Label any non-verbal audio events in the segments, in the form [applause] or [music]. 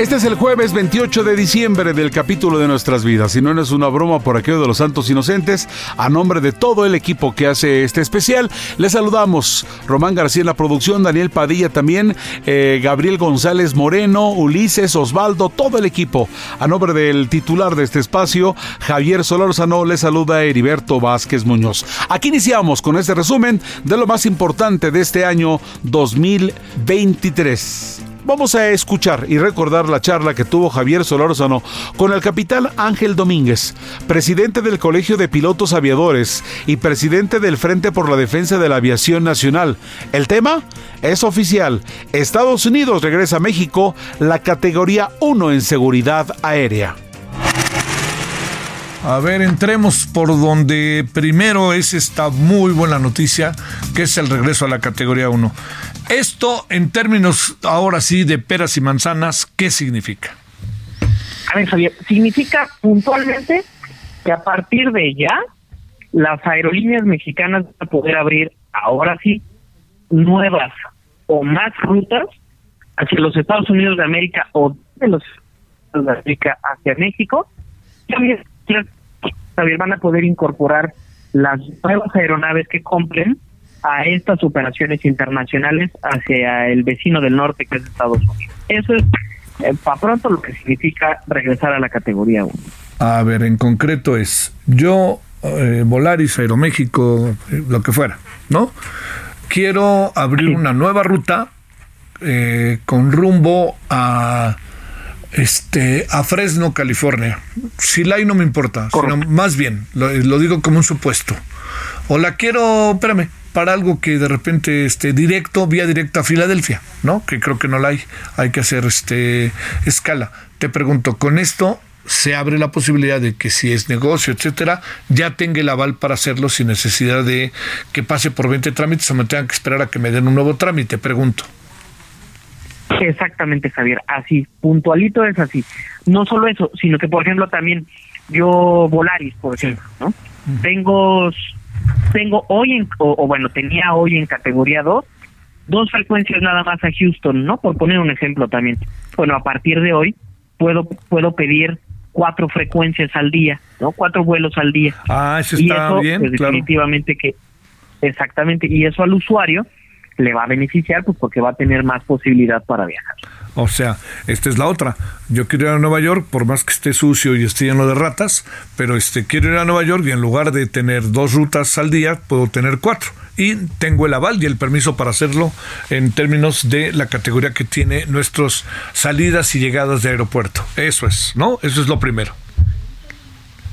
Este es el jueves 28 de diciembre del capítulo de nuestras vidas. Si no es una broma por aquello de los santos inocentes, a nombre de todo el equipo que hace este especial, les saludamos. Román García en la producción, Daniel Padilla también, eh, Gabriel González Moreno, Ulises, Osvaldo, todo el equipo. A nombre del titular de este espacio, Javier Solórzano, les saluda Heriberto Vázquez Muñoz. Aquí iniciamos con este resumen de lo más importante de este año 2023. Vamos a escuchar y recordar la charla que tuvo Javier Solórzano con el capitán Ángel Domínguez, presidente del Colegio de Pilotos Aviadores y presidente del Frente por la Defensa de la Aviación Nacional. El tema es oficial. Estados Unidos regresa a México la categoría 1 en seguridad aérea. A ver, entremos por donde primero es esta muy buena noticia, que es el regreso a la categoría 1. Esto, en términos ahora sí de peras y manzanas, ¿qué significa? A ver, Javier, significa puntualmente que a partir de ya las aerolíneas mexicanas van a poder abrir ahora sí nuevas o más rutas hacia los Estados Unidos de América o de los Estados de América hacia México. También Javier, van a poder incorporar las nuevas aeronaves que compren a estas operaciones internacionales hacia el vecino del norte que es Estados Unidos. Eso es eh, para pronto lo que significa regresar a la categoría 1. A ver, en concreto es, yo, eh, Volaris, Aeroméxico, eh, lo que fuera, ¿no? Quiero abrir una nueva ruta eh, con rumbo a este a Fresno, California. Si la hay no me importa, sino más bien, lo, lo, digo como un supuesto. O la quiero, espérame, para algo que de repente esté directo, vía directa a Filadelfia, ¿no? Que creo que no la hay, hay que hacer este escala. Te pregunto, con esto se abre la posibilidad de que si es negocio, etcétera, ya tenga el aval para hacerlo sin necesidad de que pase por 20 trámites o me tengan que esperar a que me den un nuevo trámite, pregunto. Exactamente, Javier, así, puntualito es así. No solo eso, sino que, por ejemplo, también yo Volaris, por ejemplo, ¿no? Tengo, tengo hoy, en, o, o, bueno, tenía hoy en categoría 2, dos frecuencias nada más a Houston, ¿no? Por poner un ejemplo también. Bueno, a partir de hoy puedo, puedo pedir cuatro frecuencias al día, ¿no? Cuatro vuelos al día. Ah, eso está y eso, bien, pues, claro. definitivamente que, exactamente, y eso al usuario le va a beneficiar pues porque va a tener más posibilidad para viajar. O sea, esta es la otra. Yo quiero ir a Nueva York, por más que esté sucio y esté lleno de ratas, pero este quiero ir a Nueva York y en lugar de tener dos rutas al día, puedo tener cuatro. Y tengo el aval y el permiso para hacerlo en términos de la categoría que tiene nuestras salidas y llegadas de aeropuerto. Eso es, ¿no? Eso es lo primero.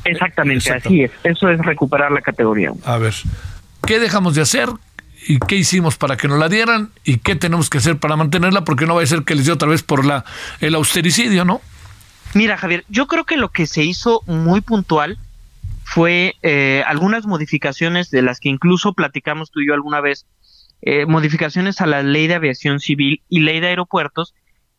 Exactamente, Exacto. así es. Eso es recuperar la categoría. A ver, ¿qué dejamos de hacer? ¿Y qué hicimos para que nos la dieran? ¿Y qué tenemos que hacer para mantenerla? Porque no va a ser que les dé otra vez por la el austericidio, ¿no? Mira, Javier, yo creo que lo que se hizo muy puntual fue eh, algunas modificaciones de las que incluso platicamos tú y yo alguna vez, eh, modificaciones a la ley de aviación civil y ley de aeropuertos,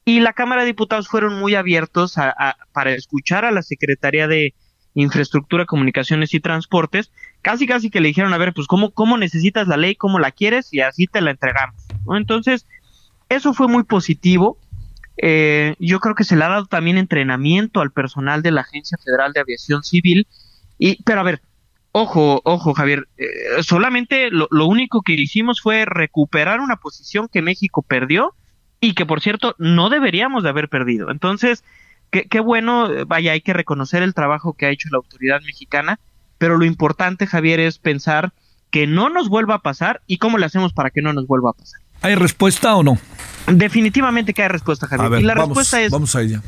y la Cámara de Diputados fueron muy abiertos a, para escuchar a la Secretaría de Infraestructura, Comunicaciones y Transportes, casi casi que le dijeron, a ver, pues cómo, cómo necesitas la ley, cómo la quieres, y así te la entregamos. ¿no? Entonces, eso fue muy positivo. Eh, yo creo que se le ha dado también entrenamiento al personal de la Agencia Federal de Aviación Civil. Y, pero a ver, ojo, ojo, Javier, eh, solamente lo, lo, único que hicimos fue recuperar una posición que México perdió y que, por cierto, no deberíamos de haber perdido. Entonces, qué bueno, vaya, hay que reconocer el trabajo que ha hecho la autoridad mexicana, pero lo importante, Javier, es pensar que no nos vuelva a pasar y cómo le hacemos para que no nos vuelva a pasar. ¿Hay respuesta o no? Definitivamente que hay respuesta, Javier. y la respuesta es... Vamos a ella.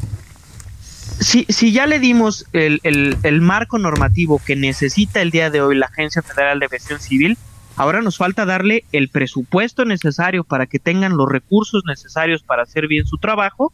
Si, si ya le dimos el, el, marco normativo que necesita el día de hoy la Agencia Federal de Aviación Civil, ahora nos falta darle el presupuesto necesario para que tengan los recursos necesarios para hacer bien su trabajo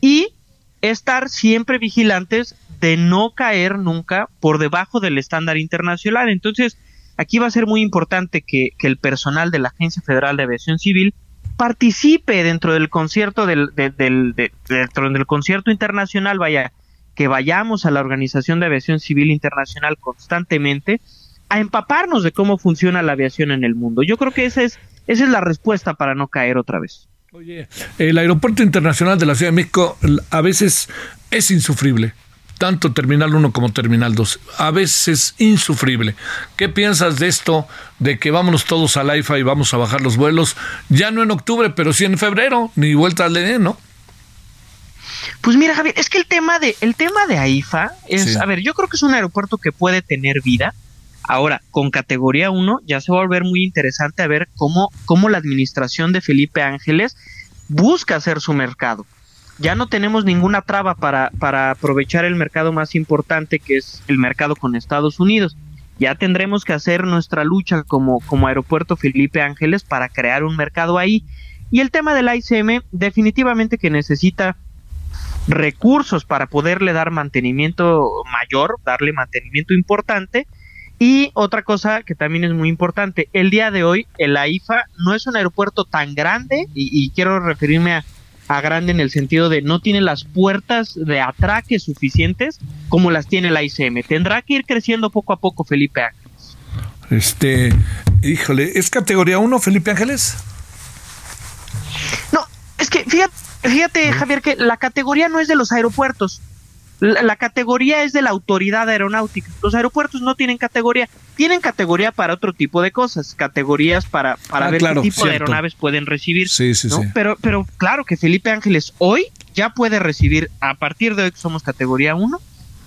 y estar siempre vigilantes de no caer nunca por debajo del estándar internacional. Entonces, aquí va a ser muy importante que, el personal de la Agencia Federal de Aviación Civil participe dentro del concierto del, dentro del concierto internacional, vaya, que vayamos a la Organización de Aviación Civil Internacional constantemente a empaparnos de cómo funciona la aviación en el mundo. Yo creo que esa es, esa es la respuesta para no caer otra vez. Oye, el Aeropuerto Internacional de la Ciudad de México a veces es insufrible tanto Terminal 1 como Terminal 2. A veces insufrible. ¿Qué piensas de esto, de que vámonos todos al AIFA y vamos a bajar los vuelos? Ya no en octubre, pero sí en febrero, ni vuelta al DN, ¿no? Pues mira, Javier, es que el tema de, el tema de AIFA es, a ver, yo creo que es un aeropuerto que puede tener vida. Ahora, con categoría 1 ya se va a volver muy interesante a ver cómo, cómo la administración de Felipe Ángeles busca hacer su mercado ya no tenemos ninguna traba para, para aprovechar el mercado más importante que es el mercado con Estados Unidos. Ya tendremos que hacer nuestra lucha como, como aeropuerto Felipe Ángeles para crear un mercado ahí. Y el tema del ICM definitivamente que necesita recursos para poderle dar mantenimiento mayor, darle mantenimiento importante. Y otra cosa que también es muy importante, el día de hoy el AIFA no es un aeropuerto tan grande y quiero referirme a a grande en el sentido de no tiene las puertas de atraque suficientes como las tiene la ICM. Tendrá que ir creciendo poco a poco Felipe Ángeles. Este, híjole, ¿es categoría 1 Felipe Ángeles? No, es que fíjate, fíjate Javier, que la categoría no es de los aeropuertos. La, categoría es de la autoridad aeronáutica. Los aeropuertos no tienen categoría. Tienen categoría para otro tipo de cosas, categorías para, para ah, ver qué tipo de aeronaves pueden recibir. Sí, sí, sí. Pero, pero claro que Felipe Ángeles hoy ya puede recibir, a partir de hoy que somos categoría 1,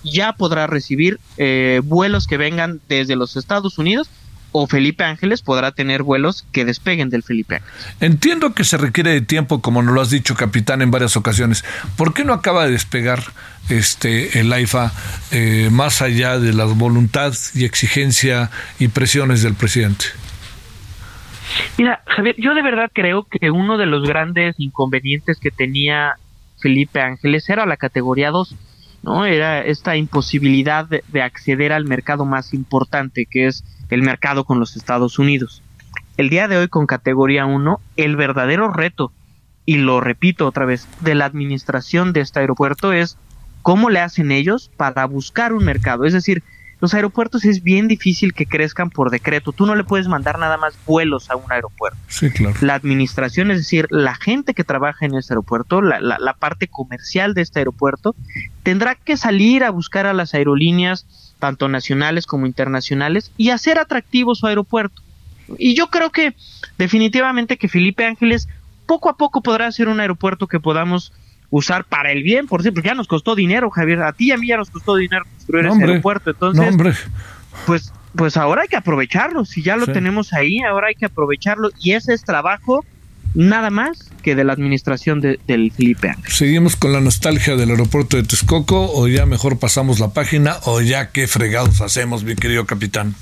ya podrá recibir eh, vuelos que vengan desde los Estados Unidos o Felipe Ángeles podrá tener vuelos que despeguen del Felipe Ángeles. Entiendo que se requiere de tiempo, como nos lo has dicho, capitán, en varias ocasiones. ¿Por qué no acaba de despegar este el AIFA eh, más allá de la voluntad y exigencia y presiones del presidente? Mira, Javier, yo de verdad creo que uno de los grandes inconvenientes que tenía Felipe Ángeles era la categoría 2. ¿no? Era esta imposibilidad de, acceder al mercado más importante, que es el mercado con los Estados Unidos. El día de hoy con categoría 1, el verdadero reto, y lo repito otra vez, de la administración de este aeropuerto es cómo le hacen ellos para buscar un mercado. Es decir, los aeropuertos es bien difícil que crezcan por decreto. Tú no le puedes mandar nada más vuelos a un aeropuerto. Sí, claro. La administración, es decir, la gente que trabaja en este aeropuerto, la, la, parte comercial de este aeropuerto, tendrá que salir a buscar a las aerolíneas, tanto nacionales como internacionales, y hacer atractivo su aeropuerto. Y yo creo que definitivamente que Felipe Ángeles poco a poco podrá ser un aeropuerto que podamos usar para el bien, por cierto, ya nos costó dinero, Javier, a ti y a mí ya nos costó dinero construir ese aeropuerto, entonces, pues, pues ahora hay que aprovecharlo, si ya lo tenemos ahí, ahora hay que aprovecharlo, y ese es trabajo nada más que de la administración del Felipe ¿Seguimos con la nostalgia del aeropuerto de Texcoco o ya mejor pasamos la página o ya qué fregados hacemos, mi querido capitán?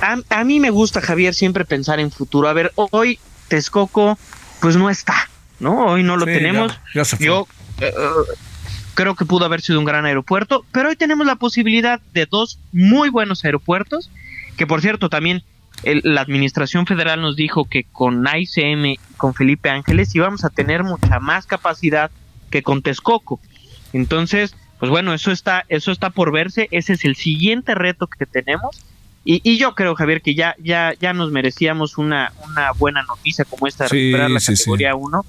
A, a mí me gusta, Javier, siempre pensar en futuro. A ver, hoy Texcoco pues no está ¿no? Hoy no lo tenemos. Yo eh, creo que pudo haber sido un gran aeropuerto, pero hoy tenemos la posibilidad de dos muy buenos aeropuertos, que por cierto también la Administración Federal nos dijo que con ICM, con Felipe Ángeles, íbamos a tener mucha más capacidad que con Texcoco. Entonces, pues bueno, eso está, eso está por verse, ese es el siguiente reto que tenemos. Y, yo creo, Javier, que ya, ya, ya nos merecíamos una, una buena noticia como esta de recuperar la categoría 1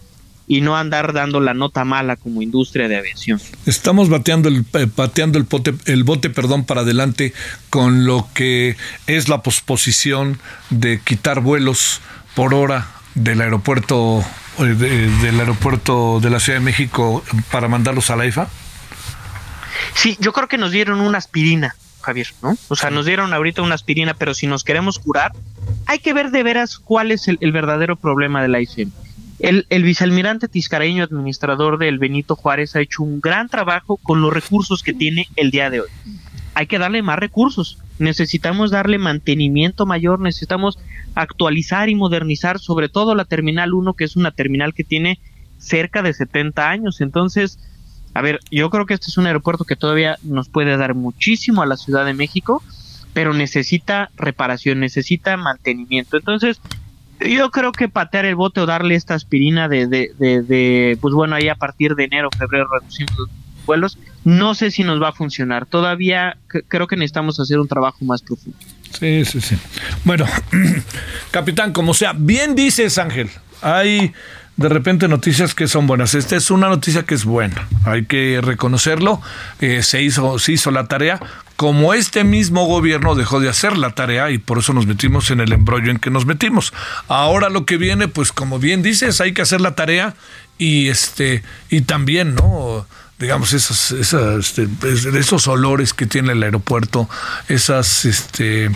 y no andar dando la nota mala como industria de aviación. Estamos bateando el, eh, pateando el, bote, el bote perdón, para adelante con lo que es la posposición de quitar vuelos por hora del aeropuerto eh, del aeropuerto de la Ciudad de México para mandarlos a la IFA. Sí, yo creo que nos dieron una aspirina, Javier, ¿no? O sea, nos dieron ahorita una aspirina, pero si nos queremos curar, hay que ver de veras cuál es el, verdadero problema de la ICM. El, el, vicealmirante Tiscareño, administrador del Benito Juárez, ha hecho un gran trabajo con los recursos que tiene el día de hoy. Hay que darle más recursos. Necesitamos darle mantenimiento mayor, necesitamos actualizar y modernizar sobre todo la Terminal 1, que es una terminal que tiene cerca de 70 años. Entonces, a ver, yo creo que este es un aeropuerto que todavía nos puede dar muchísimo a la Ciudad de México, pero necesita reparación, necesita mantenimiento. Entonces, yo creo que patear el bote o darle esta aspirina de, de, de, pues bueno, ahí a partir de enero, febrero reduciendo los vuelos, no sé si nos va a funcionar. Todavía creo que necesitamos hacer un trabajo más profundo. Sí, sí, sí. Bueno, [clears throat] capitán, como sea, bien dices, Ángel. Hay de repente noticias que son buenas. Esta es una noticia que es buena, hay que reconocerlo. Eh, se, hizo, se hizo la tarea. Como este mismo gobierno dejó de hacer la tarea y por eso nos metimos en el embrollo en que nos metimos. Ahora lo que viene, pues como bien dices, hay que hacer la tarea y este y también, ¿no? Digamos, esas, esas, este, esos olores que tiene el aeropuerto, esas, este, eh,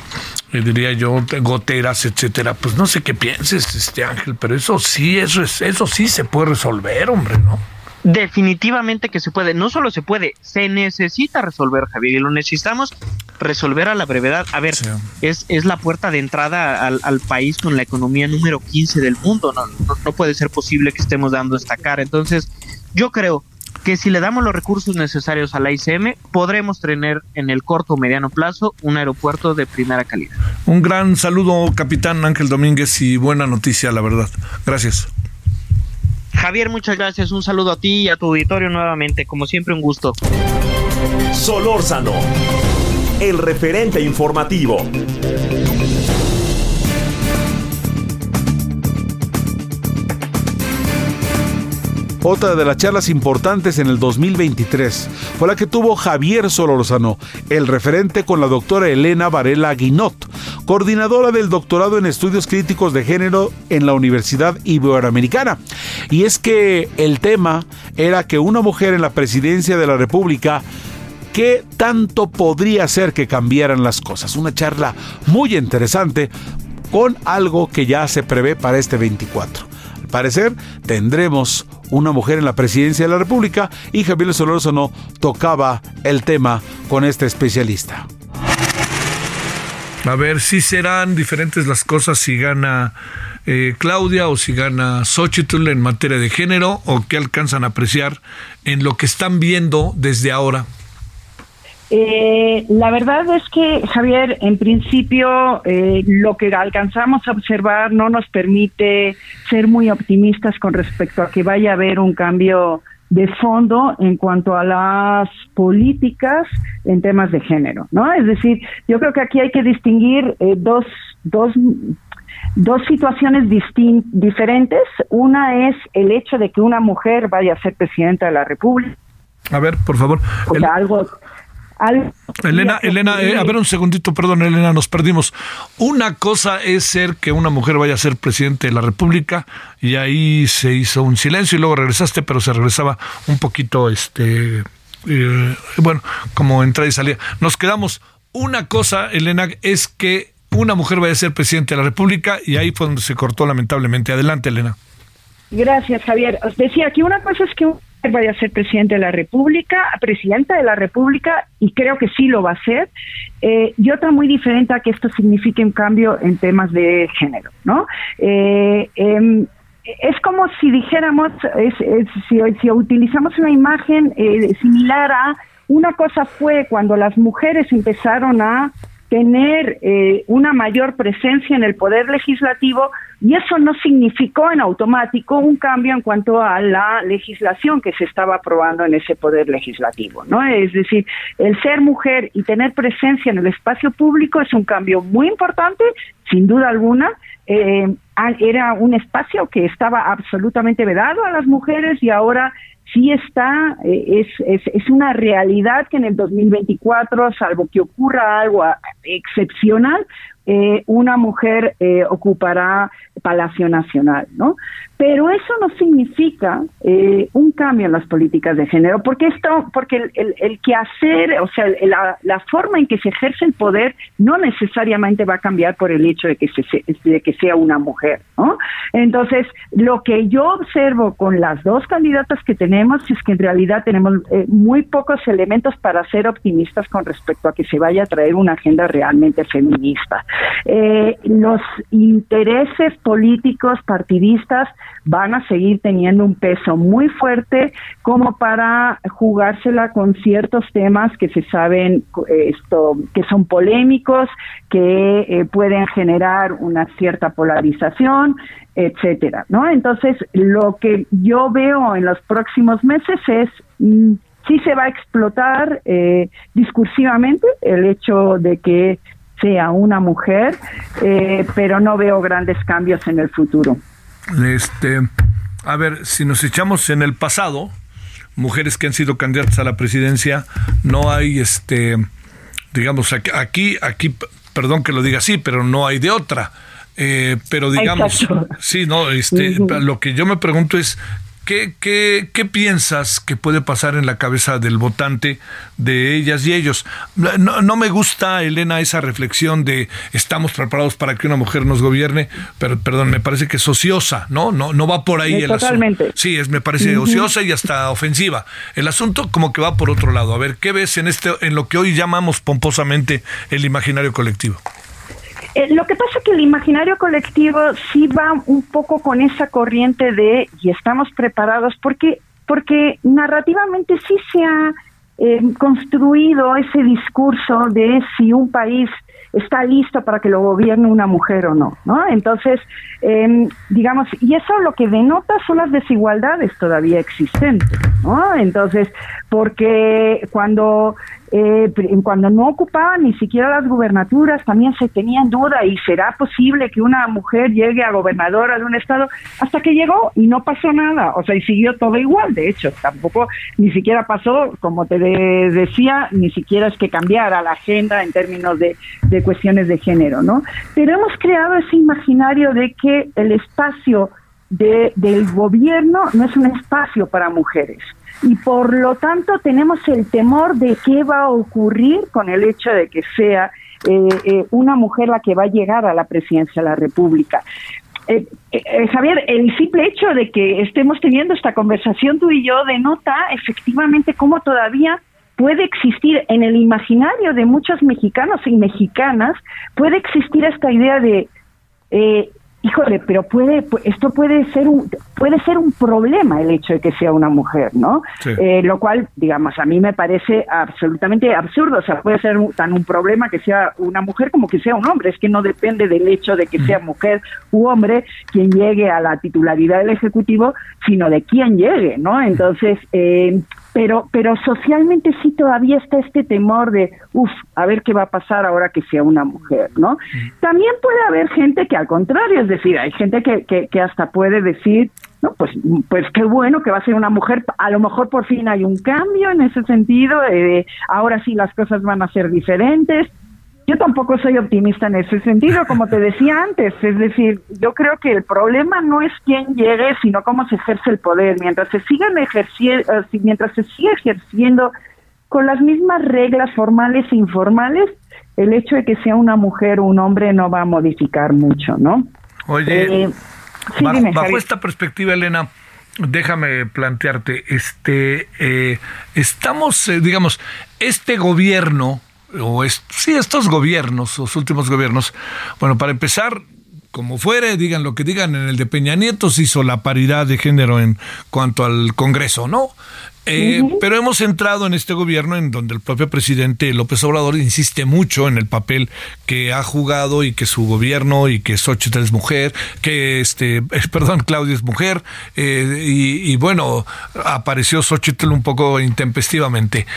diría yo, goteras, etcétera. Pues no sé qué pienses, este Ángel, pero eso sí, eso es, eso sí se puede resolver, hombre, ¿no? Definitivamente que se puede, no solo se puede, se necesita resolver, Javier, y lo necesitamos resolver a la brevedad. A ver, es, es la puerta de entrada al, al, país con la economía número 15 del mundo, no, no, no puede ser posible que estemos dando esta cara. Entonces, yo creo que si le damos los recursos necesarios a la ICM, podremos tener en el corto o mediano plazo un aeropuerto de primera calidad. Un gran saludo, capitán Ángel Domínguez, y buena noticia, la verdad. Gracias. Javier, muchas gracias. Un saludo a ti y a tu auditorio nuevamente. Como siempre, un gusto. Solórzano, el referente informativo. Otra de las charlas importantes en el 2023 fue la que tuvo Javier Solórzano, el referente con la doctora Elena Varela Guinot, coordinadora del doctorado en estudios críticos de género en la Universidad Iberoamericana. Y es que el tema era que una mujer en la presidencia de la República ¿Qué tanto podría ser que cambiaran las cosas? Una charla muy interesante con algo que ya se prevé para este 24 parecer tendremos una mujer en la presidencia de la República y Javier Solórzano tocaba el tema con este especialista. A ver si serán diferentes las cosas si gana eh, Claudia o si gana Xochitl en materia de género o qué alcanzan a apreciar en lo que están viendo desde ahora. Eh, la verdad es que, Javier, en principio eh, lo que alcanzamos a observar no nos permite ser muy optimistas con respecto a que vaya a haber un cambio de fondo en cuanto a las políticas en temas de género, ¿no? Es decir, yo creo que aquí hay que distinguir eh, dos, dos, dos situaciones diferentes. Una es el hecho de que una mujer vaya a ser presidenta de la República. A ver, por favor. algo Elena, Elena, eh, a ver un segundito, perdón, Elena, nos perdimos. Una cosa es ser que una mujer vaya a ser presidente de la República y ahí se hizo un silencio y luego regresaste, pero se regresaba un poquito, este, eh, bueno, como entrada y salida. Nos quedamos. Una cosa, Elena, es que una mujer vaya a ser presidente de la República y ahí fue donde se cortó lamentablemente. Adelante, Elena. Gracias, Javier. Os decía que una cosa es que vaya a ser presidente de la República, presidenta de la República, y creo que sí lo va a ser, eh, y otra muy diferente a que esto signifique un cambio en temas de género, ¿no? Eh, em, es como si dijéramos, si, si, utilizamos una imagen eh, similar a una cosa fue cuando las mujeres empezaron a tener eh, una mayor presencia en el poder legislativo y eso no significó en automático un cambio en cuanto a la legislación que se estaba aprobando en ese poder legislativo, ¿no? Es decir, el ser mujer y tener presencia en el espacio público es un cambio muy importante, sin duda alguna. Eh, era un espacio que estaba absolutamente vedado a las mujeres y ahora sí está, eh, es, es, es, una realidad que en el 2024, salvo que ocurra algo excepcional, eh, una mujer eh, ocupará Palacio Nacional, ¿no? Pero eso no significa eh, un cambio en las políticas de género, porque esto, porque el, el, el quehacer, o sea, la, forma en que se ejerce el poder no necesariamente va a cambiar por el hecho de que, se, de que sea una mujer, ¿no? Entonces, lo que yo observo con las dos candidatas que tenemos es que en realidad tenemos eh, muy pocos elementos para ser optimistas con respecto a que se vaya a traer una agenda realmente feminista. Eh, los intereses políticos partidistas van a seguir teniendo un peso muy fuerte como para jugársela con ciertos temas que se saben esto que son polémicos, que eh, pueden generar una cierta polarización, etcétera, ¿no? Entonces, lo que yo veo en los próximos meses es mm, si se va a explotar eh, discursivamente el hecho de que sea una mujer, eh, pero no veo grandes cambios en el futuro. Este, a ver, si nos echamos en el pasado, mujeres que han sido candidatas a la presidencia, no hay, este, digamos, aquí, aquí, perdón que lo diga así, pero no hay de otra. Eh, pero digamos, sí, no, este, lo que yo me pregunto es ¿Qué, qué, qué piensas que puede pasar en la cabeza del votante de ellas y ellos? No, no, me gusta, Elena, esa reflexión de estamos preparados para que una mujer nos gobierne, pero perdón, me parece que es ociosa, ¿no? No, no va por ahí el Totalmente. asunto. Sí, es, me parece ociosa y hasta ofensiva. El asunto como que va por otro lado. A ver, ¿qué ves en este, en lo que hoy llamamos pomposamente el imaginario colectivo? Eh, lo que pasa es que el imaginario colectivo sí va un poco con esa corriente de y estamos preparados porque porque narrativamente sí se ha eh, construido ese discurso de si un país está listo para que lo gobierne una mujer o no, ¿no? Entonces, eh, digamos, y eso lo que denota son las desigualdades todavía existentes, ¿no? Entonces, porque cuando eh, cuando no ocupaban ni siquiera las gubernaturas, también se tenía en duda y será posible que una mujer llegue a gobernadora de un estado hasta que llegó y no pasó nada, o sea, y siguió todo igual, de hecho, tampoco ni siquiera pasó, como te decía, ni siquiera es que cambiara la agenda en términos de, de cuestiones de género, ¿no? Pero hemos creado ese imaginario de que el espacio de, del gobierno no es un espacio para mujeres y por lo tanto tenemos el temor de qué va a ocurrir con el hecho de que sea eh, eh, una mujer la que va a llegar a la presidencia de la República. Eh, Javier, el simple hecho de que estemos teniendo esta conversación tú y yo denota efectivamente cómo todavía puede existir en el imaginario de muchos mexicanos y mexicanas, puede existir esta idea de híjole, pero puede, esto puede ser un, puede ser un problema el hecho de que sea una mujer, ¿no? Eh, lo cual, digamos, a mí me parece absolutamente absurdo. O sea, puede ser tan un problema que sea una mujer como que sea un hombre. Es que no depende del hecho de que sea mujer u hombre quien llegue a la titularidad del Ejecutivo, sino de quién llegue, ¿no? Entonces, eh, pero, pero socialmente sí todavía está este temor de, uff, a ver qué va a pasar ahora que sea una mujer, ¿no? También puede haber gente que al contrario, es decir, hay gente que, que, que hasta puede decir, no, pues, pues qué bueno que va a ser una mujer, a lo mejor por fin hay un cambio en ese sentido, eh, ahora sí las cosas van a ser diferentes, yo tampoco soy optimista en ese sentido, como te decía antes. Es decir, yo creo que el problema no es quién llegue, sino cómo se ejerce el poder. Mientras se sigan ejerciendo, eh, mientras se siga ejerciendo con las mismas reglas formales e informales, el hecho de que sea una mujer o un hombre no va a modificar mucho, ¿no? Oye, eh, bajo, esta perspectiva, Elena, déjame plantearte, este, eh, estamos, digamos, este gobierno o es, sí, estos gobiernos, los últimos gobiernos, bueno, para empezar, como fuere, digan lo que digan, en el de Peña Nieto se hizo la paridad de género en cuanto al Congreso, ¿no? Eh, pero hemos entrado en este gobierno en donde el propio presidente López Obrador insiste mucho en el papel que ha jugado y que su gobierno y que Xochitl es mujer, que este, [laughs] perdón, Claudia es mujer, eh, y, bueno, apareció Xochitl un poco intempestivamente.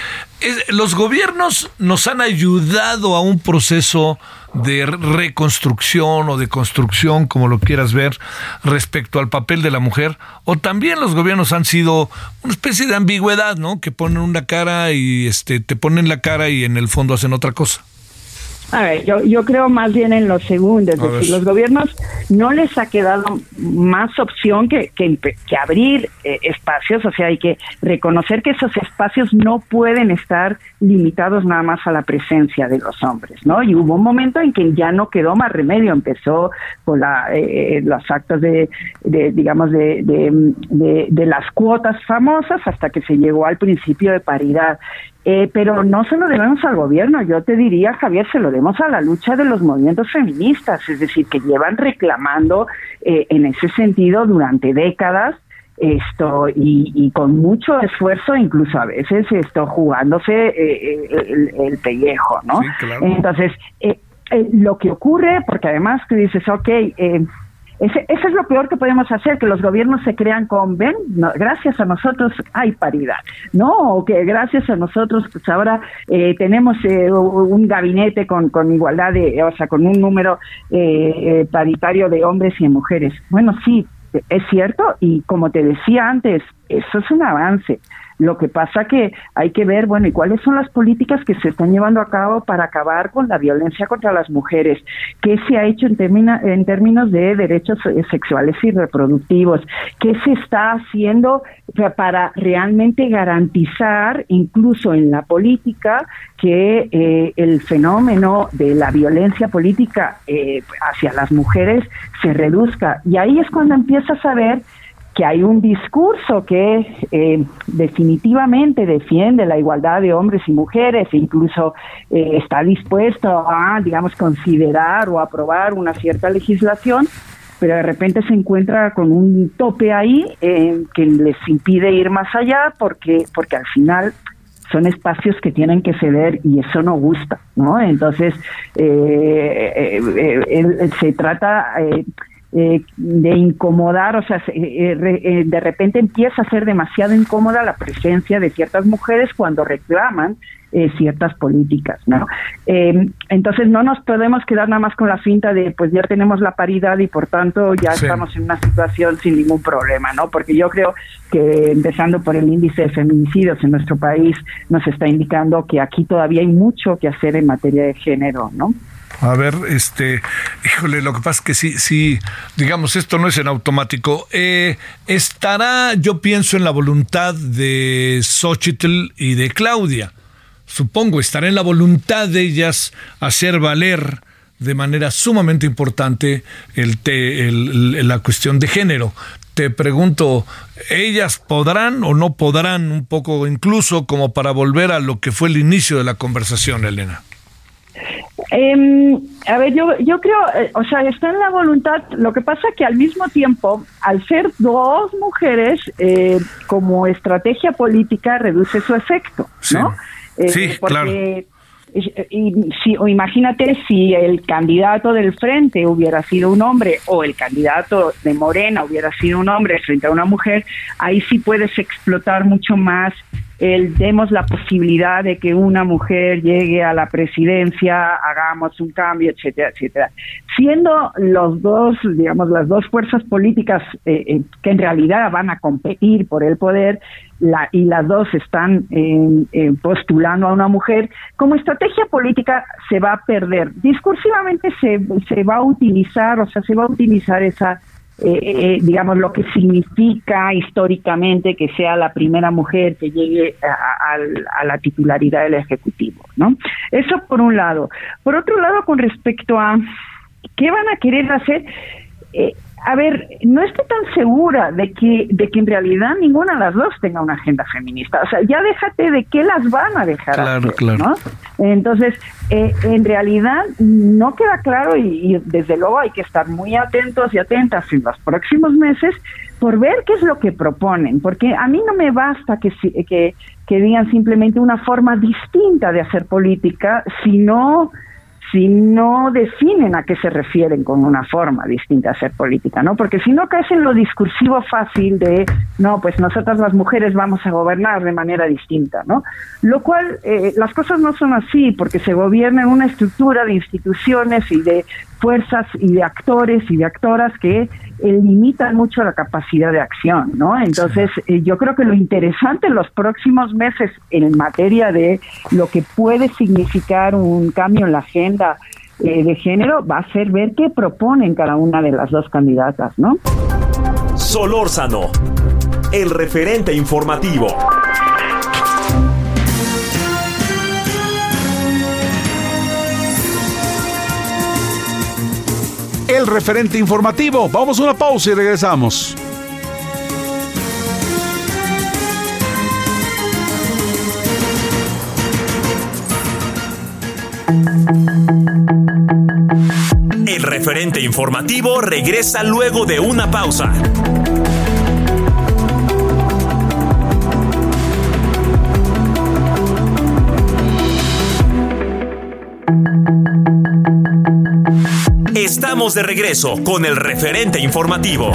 los gobiernos nos han ayudado a un proceso de reconstrucción o de construcción, como lo quieras ver, respecto al papel de la mujer, o también los gobiernos han sido una especie de ambigüedad, ¿no? Que ponen una cara y este te ponen la cara y en el fondo hacen otra cosa. A ver, yo, yo creo más bien en lo segundo, es decir, los gobiernos no les ha quedado más opción que, que, abrir eh, espacios, o sea, hay que reconocer que esos espacios no pueden estar limitados nada más a la presencia de los hombres, ¿no? Y hubo un momento en que ya no quedó más remedio, empezó con la, eh, los actos de, de digamos, de, de, de las cuotas famosas hasta que se llegó al principio de paridad. Eh, pero no se lo debemos al gobierno, yo te diría, Javier, se lo debemos a la lucha de los movimientos feministas, es decir, que llevan reclamando eh, en ese sentido durante décadas esto y, con mucho esfuerzo, incluso a veces esto jugándose eh, el, pellejo, ¿no? Entonces, lo que ocurre, porque además tú dices, ok, ese, eso es lo peor que podemos hacer, que los gobiernos se crean con, ven, gracias a nosotros hay paridad, ¿no? O que gracias a nosotros, pues ahora eh, tenemos eh, un gabinete con, con igualdad de, o sea, con un número eh, paritario de hombres y mujeres. Bueno, sí, es cierto, y como te decía antes, eso es un avance. Lo que pasa que hay que ver, bueno, y cuáles son las políticas que se están llevando a cabo para acabar con la violencia contra las mujeres, qué se ha hecho en, en términos de derechos eh, sexuales y reproductivos, qué se está haciendo para realmente garantizar, incluso en la política, que eh, el fenómeno de la violencia política eh, hacia las mujeres se reduzca. Y ahí es cuando empiezas a ver que hay un discurso que eh, definitivamente defiende la igualdad de hombres y mujeres, e incluso eh, está dispuesto a, digamos, considerar o aprobar una cierta legislación, pero de repente se encuentra con un tope ahí eh, que les impide ir más allá porque, porque al final son espacios que tienen que ceder y eso no gusta, ¿no? Entonces, se trata eh, de incomodar, o sea, eh, eh, de repente empieza a ser demasiado incómoda la presencia de ciertas mujeres cuando reclaman ciertas políticas, ¿no? entonces no nos podemos quedar nada más con la finta de pues ya tenemos la paridad y por tanto ya estamos en una situación sin ningún problema, ¿no? Porque yo creo que empezando por el índice de feminicidios en nuestro país nos está indicando que aquí todavía hay mucho que hacer en materia de género, ¿no? A ver, este, híjole, lo que pasa es que sí, sí, digamos, esto no es en automático. Eh, estará, yo pienso, en la voluntad de Xochitl y de Claudia. Supongo, estará en la voluntad de ellas hacer valer de manera sumamente importante la cuestión de género. Te pregunto, ¿ellas podrán o no podrán un poco, incluso como para volver a lo que fue el inicio de la conversación, Elena? Eh, a ver, yo, yo creo, eh, o sea, está en la voluntad. Lo que pasa que al mismo tiempo, al ser dos mujeres, eh, como estrategia política reduce su efecto, ¿no? Sí, eh, claro. Y, si, o imagínate si el candidato del frente hubiera sido un hombre o el candidato de Morena hubiera sido un hombre frente a una mujer, ahí sí puedes explotar mucho más el demos la posibilidad de que una mujer llegue a la presidencia, hagamos un cambio, etcétera, etcétera. Siendo los dos, digamos, las dos fuerzas políticas eh, eh, que en realidad van a competir por el poder, la, y las dos están postulando a una mujer, como estrategia política se va a perder. Discursivamente se, se va a utilizar, o sea, se va a utilizar esa eh, eh, digamos, lo que significa históricamente que sea la primera mujer que llegue a, la titularidad del Ejecutivo, ¿no? Eso por un lado. Por otro lado, con respecto a qué van a querer hacer, eh, a ver, no estoy tan segura de que, de que en realidad ninguna de las dos tenga una agenda feminista. O sea, ya déjate de qué las van a dejar. Claro, claro. ¿no? Entonces, eh, en realidad no queda claro y, desde luego hay que estar muy atentos y atentas en los próximos meses por ver qué es lo que proponen, porque a mí no me basta que, que, que digan simplemente una forma distinta de hacer política, sino si no definen a qué se refieren con una forma distinta de hacer política, ¿no? Porque si no caes en lo discursivo fácil de, no, pues nosotras las mujeres vamos a gobernar de manera distinta, ¿no? Lo cual, eh, las cosas no son así, porque se gobierna en una estructura de instituciones y de fuerzas y de actores y de actoras que eh, limitan mucho la capacidad de acción, ¿no? Entonces, eh, yo creo que lo interesante en los próximos meses en materia de lo que puede significar un cambio en la agenda eh, de género va a ser ver qué proponen cada una de las dos candidatas, ¿no? Solórzano, el referente informativo. El referente informativo. Vamos a una pausa y regresamos. El referente informativo regresa luego de una pausa. De regreso con el referente informativo.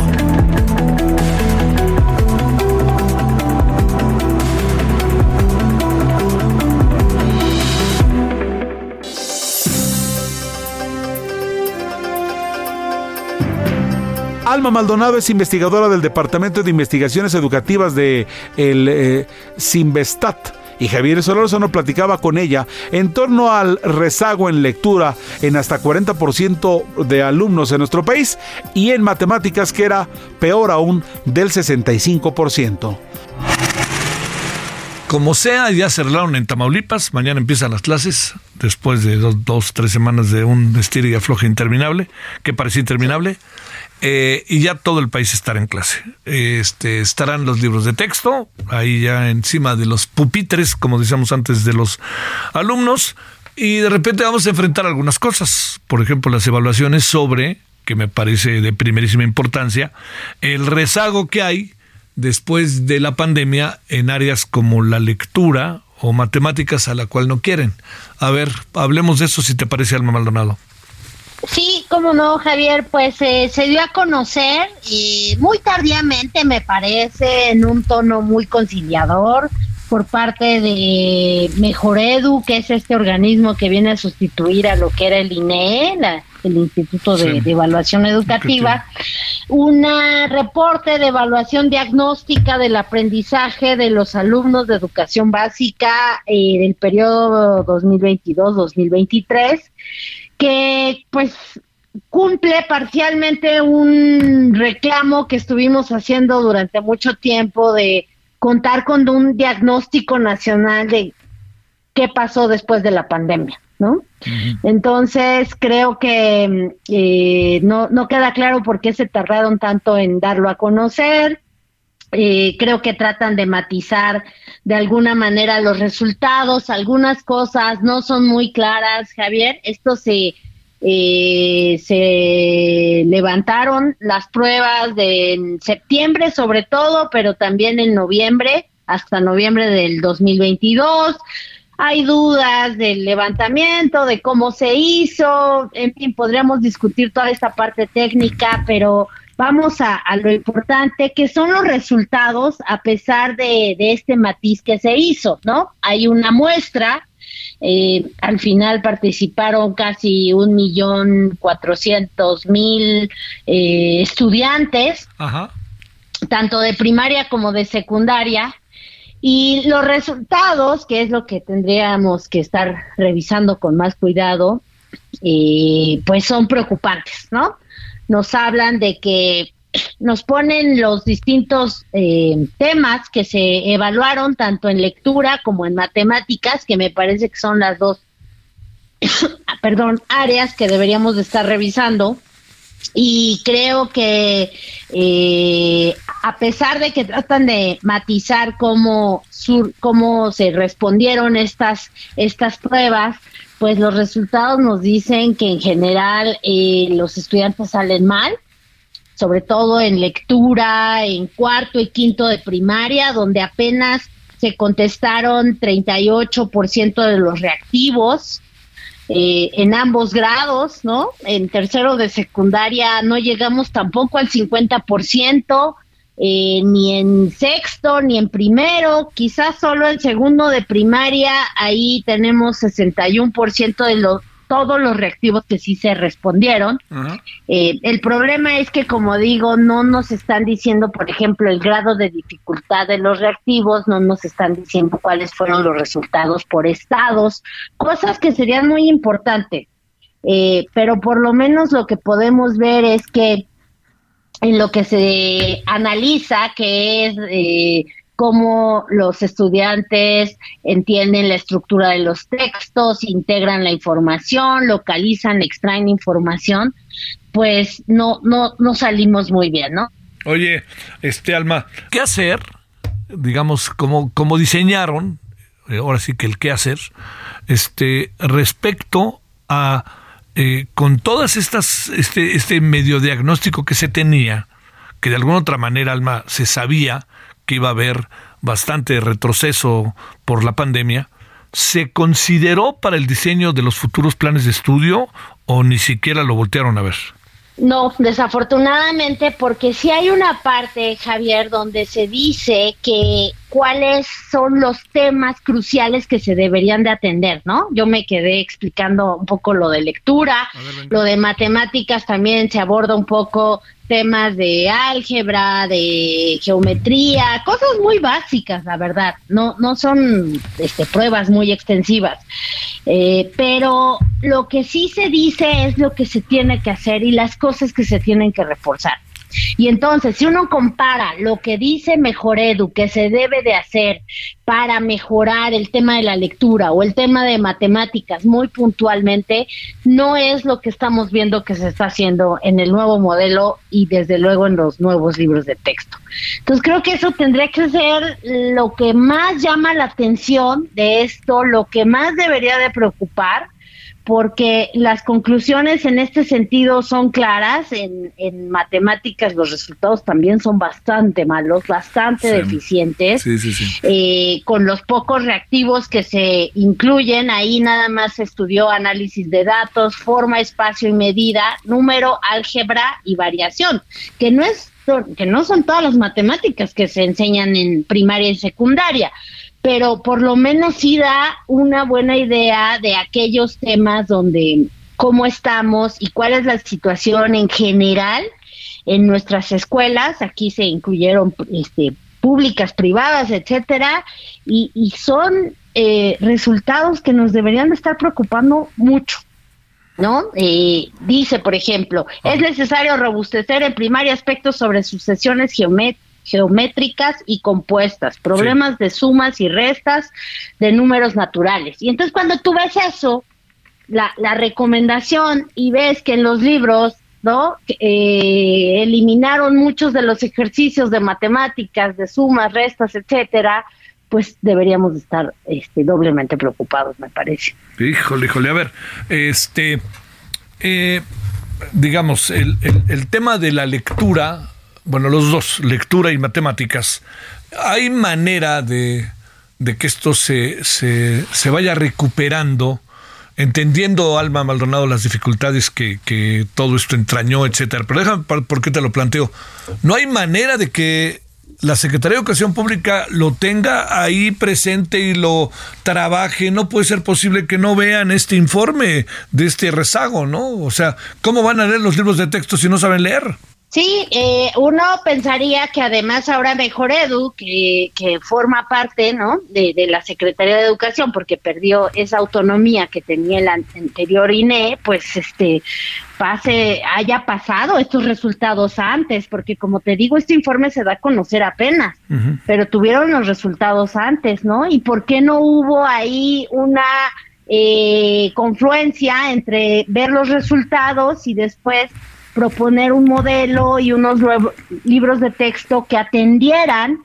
Alma Maldonado es investigadora del Departamento de Investigaciones Educativas de el eh, y Javier Solórzano platicaba con ella en torno al rezago en lectura en hasta 40% de alumnos en nuestro país y en matemáticas que era peor aún del 65%. Como sea, ya se arreglaron en Tamaulipas. Mañana empiezan las clases, después de dos, tres semanas de un estilo y afloje interminable, que parecía interminable. Eh, y ya todo el país estará en clase. Este, estarán los libros de texto, ahí ya encima de los pupitres, como decíamos antes, de los alumnos, y de repente vamos a enfrentar algunas cosas. Por ejemplo, las evaluaciones sobre, que me parece de primerísima importancia, el rezago que hay después de la pandemia en áreas como la lectura o matemáticas a la cual no quieren. A ver, hablemos de eso si te parece, Alma Maldonado. Sí, cómo no, Javier, pues eh, se dio a conocer y muy tardíamente, me parece, en un tono muy conciliador por parte de Mejoredu, que es este organismo que viene a sustituir a lo que era el INE, el Instituto de, Evaluación Educativa, un reporte de evaluación diagnóstica del aprendizaje de los alumnos de educación básica eh, del periodo 2022-2023 que pues cumple parcialmente un reclamo que estuvimos haciendo durante mucho tiempo de contar con un diagnóstico nacional de qué pasó después de la pandemia, ¿no? Entonces creo que eh, no, no queda claro por qué se tardaron tanto en darlo a conocer. Eh, creo que tratan de matizar de alguna manera los resultados, algunas cosas no son muy claras, Javier. Esto se, eh, se levantaron las pruebas de en septiembre sobre todo, pero también en noviembre, hasta noviembre del 2022. Hay dudas del levantamiento, de cómo se hizo, en fin, podríamos discutir toda esta parte técnica, pero vamos a, lo importante, que son los resultados a pesar de, este matiz que se hizo, ¿no? Hay una muestra, eh, al final participaron casi un millón cuatrocientos mil eh, estudiantes, tanto de primaria como de secundaria, y los resultados, que es lo que tendríamos que estar revisando con más cuidado, eh, pues son preocupantes, ¿no? Nos hablan de que nos ponen los distintos eh, temas que se evaluaron tanto en lectura como en matemáticas, que me parece que son las dos, [coughs] perdón, áreas que deberíamos de estar revisando. Y creo que eh, a pesar de que tratan de matizar cómo, cómo se respondieron estas, estas pruebas, pues los resultados nos dicen que en general eh, los estudiantes salen mal, sobre todo en lectura, en cuarto y quinto de primaria, donde apenas se contestaron 38% de los reactivos. Eh, en ambos grados, ¿no? En tercero de secundaria no llegamos tampoco al 50%, eh, ni en sexto, ni en primero, quizás solo en segundo de primaria, ahí tenemos 61% de los todos los reactivos que sí se respondieron. Eh, el problema es que, como digo, no nos están diciendo, por ejemplo, el grado de dificultad de los reactivos, no nos están diciendo cuáles fueron los resultados por estados, cosas que serían muy importantes. Eh, pero por lo menos lo que podemos ver es que en lo que se analiza, que es eh, cómo los estudiantes entienden la estructura de los textos, integran la información, localizan, extraen información, pues no, no, no salimos muy bien, ¿no? Oye, este Alma, ¿qué hacer? Digamos, como, como diseñaron, eh, ahora sí que el qué hacer, este, respecto a eh, con todas estas, este, este medio diagnóstico que se tenía, que de alguna otra manera, Alma, se sabía iba a haber bastante retroceso por la pandemia, ¿se consideró para el diseño de los futuros planes de estudio o ni siquiera lo voltearon a ver? No, desafortunadamente, porque si hay una parte, Javier, donde se dice que cuáles son los temas cruciales que se deberían de atender, ¿no? Yo me quedé explicando un poco lo de lectura, lo de matemáticas también se aborda un poco temas de álgebra, de geometría, cosas muy básicas, la verdad. No, no son este, pruebas muy extensivas. Eh, pero lo que sí se dice es lo que se tiene que hacer y las cosas que se tienen que reforzar. Y entonces, si uno compara lo que dice Mejor Edu que se debe de hacer para mejorar el tema de la lectura o el tema de matemáticas muy puntualmente, no es lo que estamos viendo que se está haciendo en el nuevo modelo y desde luego en los nuevos libros de texto. Entonces, creo que eso tendría que ser lo que más llama la atención de esto, lo que más debería de preocupar porque las conclusiones en este sentido son claras. En, en, matemáticas los resultados también son bastante malos, bastante deficientes. Eh, con los pocos reactivos que se incluyen, ahí nada más se estudió análisis de datos, forma, espacio y medida, número, álgebra y variación, que no es que no son todas las matemáticas que se enseñan en primaria y secundaria pero por lo menos sí da una buena idea de aquellos temas donde cómo estamos y cuál es la situación en general en nuestras escuelas. Aquí se incluyeron este, públicas, privadas, etcétera, y, y son eh, resultados que nos deberían estar preocupando mucho. ¿No? Eh, dice, por ejemplo, es necesario robustecer en primaria aspectos sobre sucesiones geométricas geométricas y compuestas, problemas de sumas y restas de números naturales. Y entonces cuando tú ves eso, la, la recomendación y ves que en los libros ¿no? Eh, eliminaron muchos de los ejercicios de matemáticas, de sumas, restas, etcétera, pues deberíamos estar este, doblemente preocupados, me parece. Híjole, híjole, a ver, este, eh, digamos, el, el, el tema de la lectura bueno, los dos, lectura y matemáticas, ¿hay manera de, que esto se, se, se, vaya recuperando, entendiendo, Alma Maldonado, las dificultades que, que todo esto entrañó, etcétera? Pero déjame, ¿por qué te lo planteo? ¿No hay manera de que la Secretaría de Educación Pública lo tenga ahí presente y lo trabaje, no puede ser posible que no vean este informe de este rezago, ¿no? O sea, ¿cómo van a leer los libros de texto si no saben leer? Sí, eh, uno pensaría que además ahora Mejor Edu, que, que forma parte ¿no? de, de, la Secretaría de Educación, porque perdió esa autonomía que tenía el anterior INE, pues este pase, haya pasado estos resultados antes, porque como te digo, este informe se da a conocer apenas, pero tuvieron los resultados antes, ¿no? ¿Y por qué no hubo ahí una eh, confluencia entre ver los resultados y después proponer un modelo y unos libros de texto que atendieran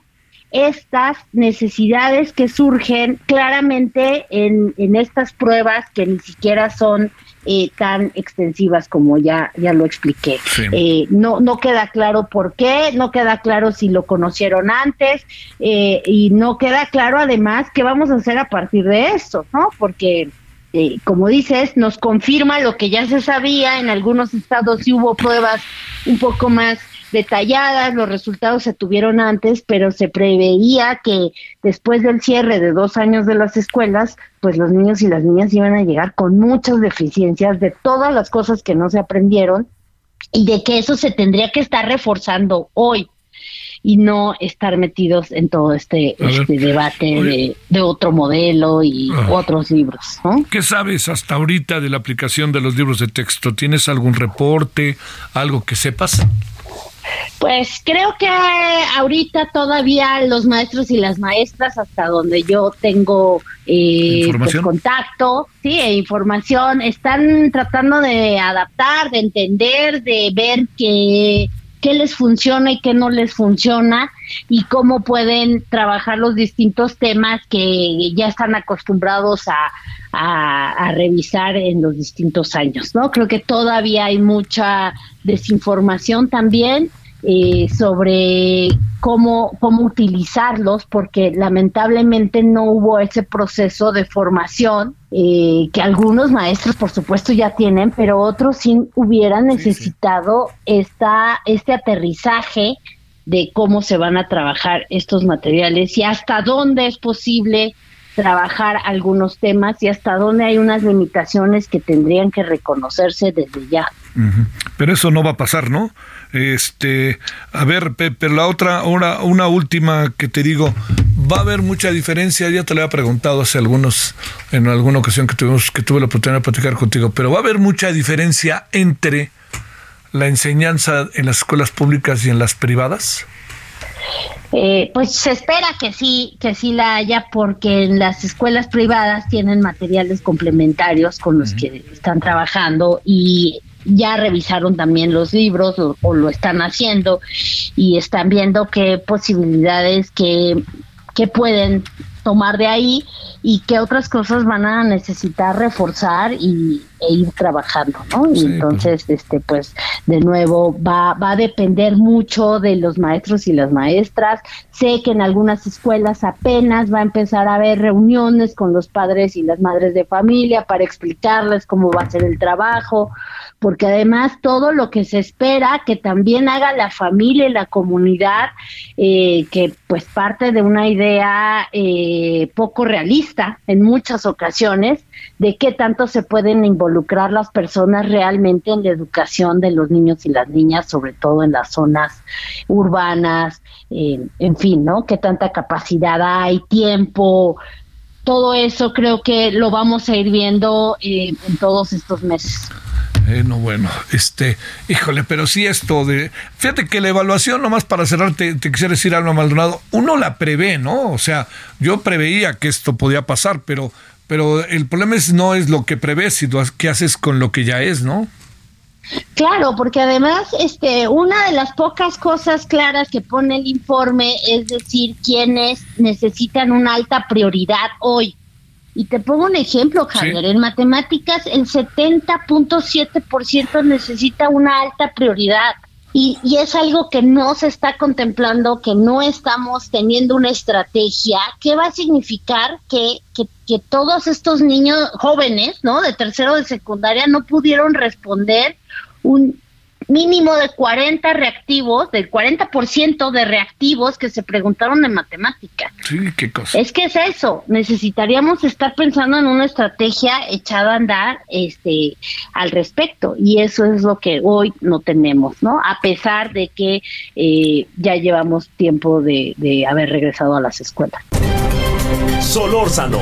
estas necesidades que surgen claramente en, en estas pruebas que ni siquiera son eh, tan extensivas como ya, ya lo expliqué. Eh, no, no queda claro por qué, no queda claro si lo conocieron antes eh, y no queda claro además qué vamos a hacer a partir de esto, ¿no? Porque eh, como dices, nos confirma lo que ya se sabía, en algunos estados sí hubo pruebas un poco más detalladas, los resultados se tuvieron antes, pero se preveía que después del cierre de dos años de las escuelas, pues los niños y las niñas iban a llegar con muchas deficiencias de todas las cosas que no se aprendieron y de que eso se tendría que estar reforzando hoy y no estar metidos en todo este, este debate de, otro modelo y ah. otros libros. ¿Qué sabes hasta ahorita de la aplicación de los libros de texto? ¿Tienes algún reporte, algo que sepas? Pues creo que ahorita todavía los maestros y las maestras, hasta donde yo tengo eh, pues, contacto, sí, e información, están tratando de adaptar, de entender, de ver qué qué les funciona y qué no les funciona y cómo pueden trabajar los distintos temas que ya están acostumbrados a, revisar en los distintos años, ¿no? Creo que todavía hay mucha desinformación también eh, sobre cómo, cómo utilizarlos, porque lamentablemente no hubo ese proceso de formación eh, que algunos maestros, por supuesto, ya tienen, pero otros sí hubieran necesitado Esta, este aterrizaje de cómo se van a trabajar estos materiales y hasta dónde es posible trabajar algunos temas y hasta dónde hay unas limitaciones que tendrían que reconocerse desde ya. Pero eso no va a pasar, ¿no? Este, a ver, pero la otra, una, una última que te digo, va a haber mucha diferencia, ya te lo había preguntado hace algunos, en alguna ocasión que tuvimos, que tuve la oportunidad de platicar contigo, pero va a haber mucha diferencia entre la enseñanza en las escuelas públicas y en las privadas. Eh, pues se espera que sí, que sí la haya, porque en las escuelas privadas tienen materiales complementarios con los que están trabajando y ya revisaron también los libros o, lo están haciendo y están viendo qué posibilidades que, que pueden tomar de ahí y qué otras cosas van a necesitar reforzar y, e ir trabajando, ¿no? y pues. entonces, este, pues, de nuevo, va, va a depender mucho de los maestros y las maestras. Sé que en algunas escuelas apenas va a empezar a haber reuniones con los padres y las madres de familia para explicarles cómo va a ser el trabajo, porque además todo lo que se espera que también haga la familia y la comunidad, eh, que pues parte de una idea eh, poco realista en muchas ocasiones, de qué tanto se pueden involucrar las personas realmente en la educación de los niños y las niñas, sobre todo en las zonas urbanas, en fin, ¿no? Qué tanta capacidad hay, tiempo, todo eso creo que lo vamos a ir viendo eh, en todos estos meses. No, bueno, este, híjole, pero sí esto de, fíjate que la evaluación, nomás para cerrar, te, quisiera decir algo, Maldonado, uno la prevé, ¿no? O sea, yo preveía que esto podía pasar, pero, pero el problema es no es lo que prevés, sino qué haces con lo que ya es, ¿no? Claro, porque además, este, una de las pocas cosas claras que pone el informe es decir quiénes necesitan una alta prioridad hoy. Y te pongo un ejemplo, Javier. En matemáticas, el 70.7% necesita una alta prioridad. Y, y, es algo que no se está contemplando, que no estamos teniendo una estrategia. ¿Qué va a significar que, que, que todos estos niños jóvenes, ¿no? De tercero de secundaria no pudieron responder un mínimo de 40 reactivos, del 40% de reactivos que se preguntaron en matemática. Sí, qué cosa. Es que es eso, necesitaríamos estar pensando en una estrategia echada a andar este al respecto y eso es lo que hoy no tenemos, ¿no? A pesar de que eh, ya llevamos tiempo de, de haber regresado a las escuelas. Solórzano,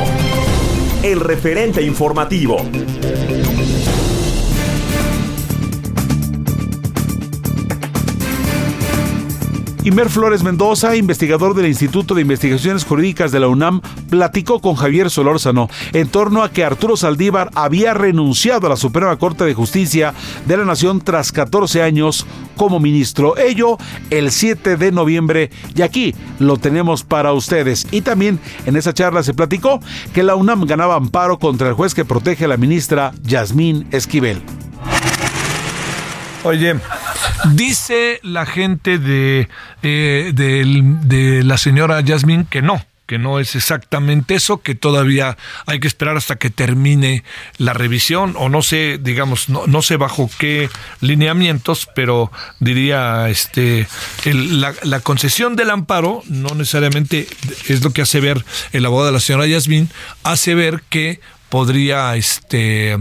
el referente informativo. Imer Flores Mendoza, investigador del Instituto de Investigaciones Jurídicas de la UNAM, platicó con Javier Solórzano en torno a que Arturo Saldívar había renunciado a la Suprema Corte de Justicia de la Nación tras 14 años como ministro. Ello el 7 de noviembre y aquí lo tenemos para ustedes. Y también en esa charla se platicó que la UNAM ganaba amparo contra el juez que protege a la ministra Yasmín Esquivel. Oye, dice la gente de, eh, de, la señora Yasmín que no, que no es exactamente eso, que todavía hay que esperar hasta que termine la revisión, o no sé, digamos, no, no sé bajo qué lineamientos, pero diría, este, la, la, concesión del amparo no necesariamente es lo que hace ver el abogado de la señora Yasmin, hace ver que podría, este,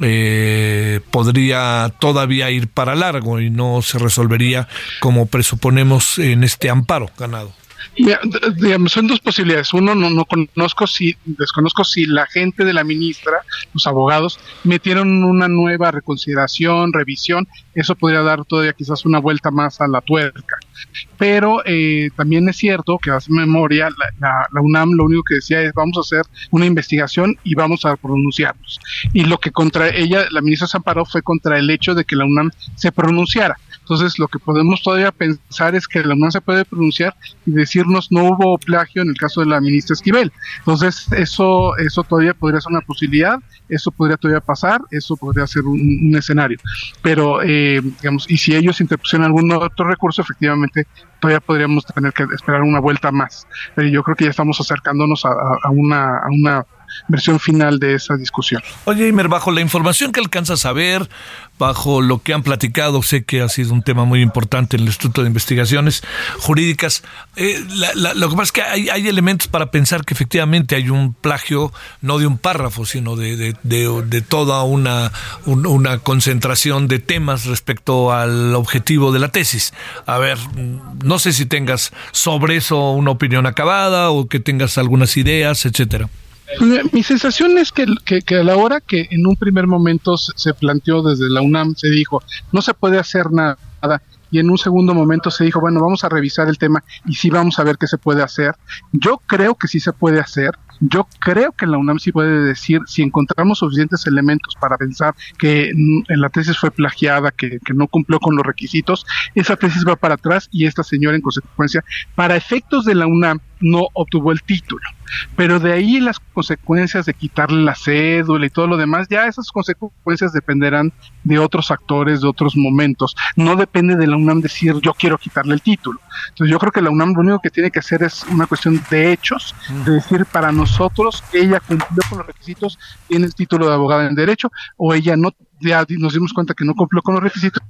eh, podría todavía ir para largo y no se resolvería como presuponemos en este amparo ganado digamos, son dos posibilidades. Uno, no, no conozco si, desconozco si la gente de la ministra, los abogados, metieron una nueva reconsideración, revisión. Eso podría dar todavía quizás una vuelta más a la tuerca. Pero eh, también es cierto que hace memoria, la, la, UNAM lo único que decía es vamos a hacer una investigación y vamos a pronunciarnos. Y lo que contra ella, la ministra se amparó fue contra el hecho de que la UNAM se pronunciara. Entonces, lo que podemos todavía pensar es que la UNAM se puede pronunciar y decirnos no hubo plagio en el caso de la ministra Esquivel. Entonces, eso, eso todavía podría ser una posibilidad, eso podría todavía pasar, eso podría ser un, escenario. Pero, eh, digamos, y si ellos interpusieran algún otro recurso, efectivamente, todavía podríamos tener que esperar una vuelta más. Pero yo creo que ya estamos acercándonos a una, a una versión final de esa discusión. Oye, Imer, bajo la información que alcanzas a ver, bajo lo que han platicado, sé que ha sido un tema muy importante en el Instituto de Investigaciones Jurídicas, eh, lo que pasa es que hay, elementos para pensar que efectivamente hay un plagio, no de un párrafo, sino de, de, toda una, una concentración de temas respecto al objetivo de la tesis. A ver, no sé si tengas sobre eso una opinión acabada o que tengas algunas ideas, etcétera. Mi sensación es que, a la hora que en un primer momento se, planteó desde la UNAM, se dijo, no se puede hacer nada, y en un segundo momento se dijo, bueno, vamos a revisar el tema y sí vamos a ver qué se puede hacer. Yo creo que sí se puede hacer. Yo creo que la UNAM sí puede decir, si encontramos suficientes elementos para pensar que la tesis fue plagiada, que, no cumplió con los requisitos, esa tesis va para atrás y esta señora en consecuencia, para efectos de la UNAM, no obtuvo el título. Pero de ahí las consecuencias de quitarle la cédula y todo lo demás, ya esas consecuencias dependerán de otros actores, de otros momentos. No depende de la UNAM decir yo quiero quitarle el título. Entonces yo creo que la UNAM lo único que tiene que hacer es una cuestión de hechos, de decir para nosotros ella cumplió con los requisitos, tiene el título de abogada en derecho o ella no ya nos dimos cuenta que no cumplió con los requisitos,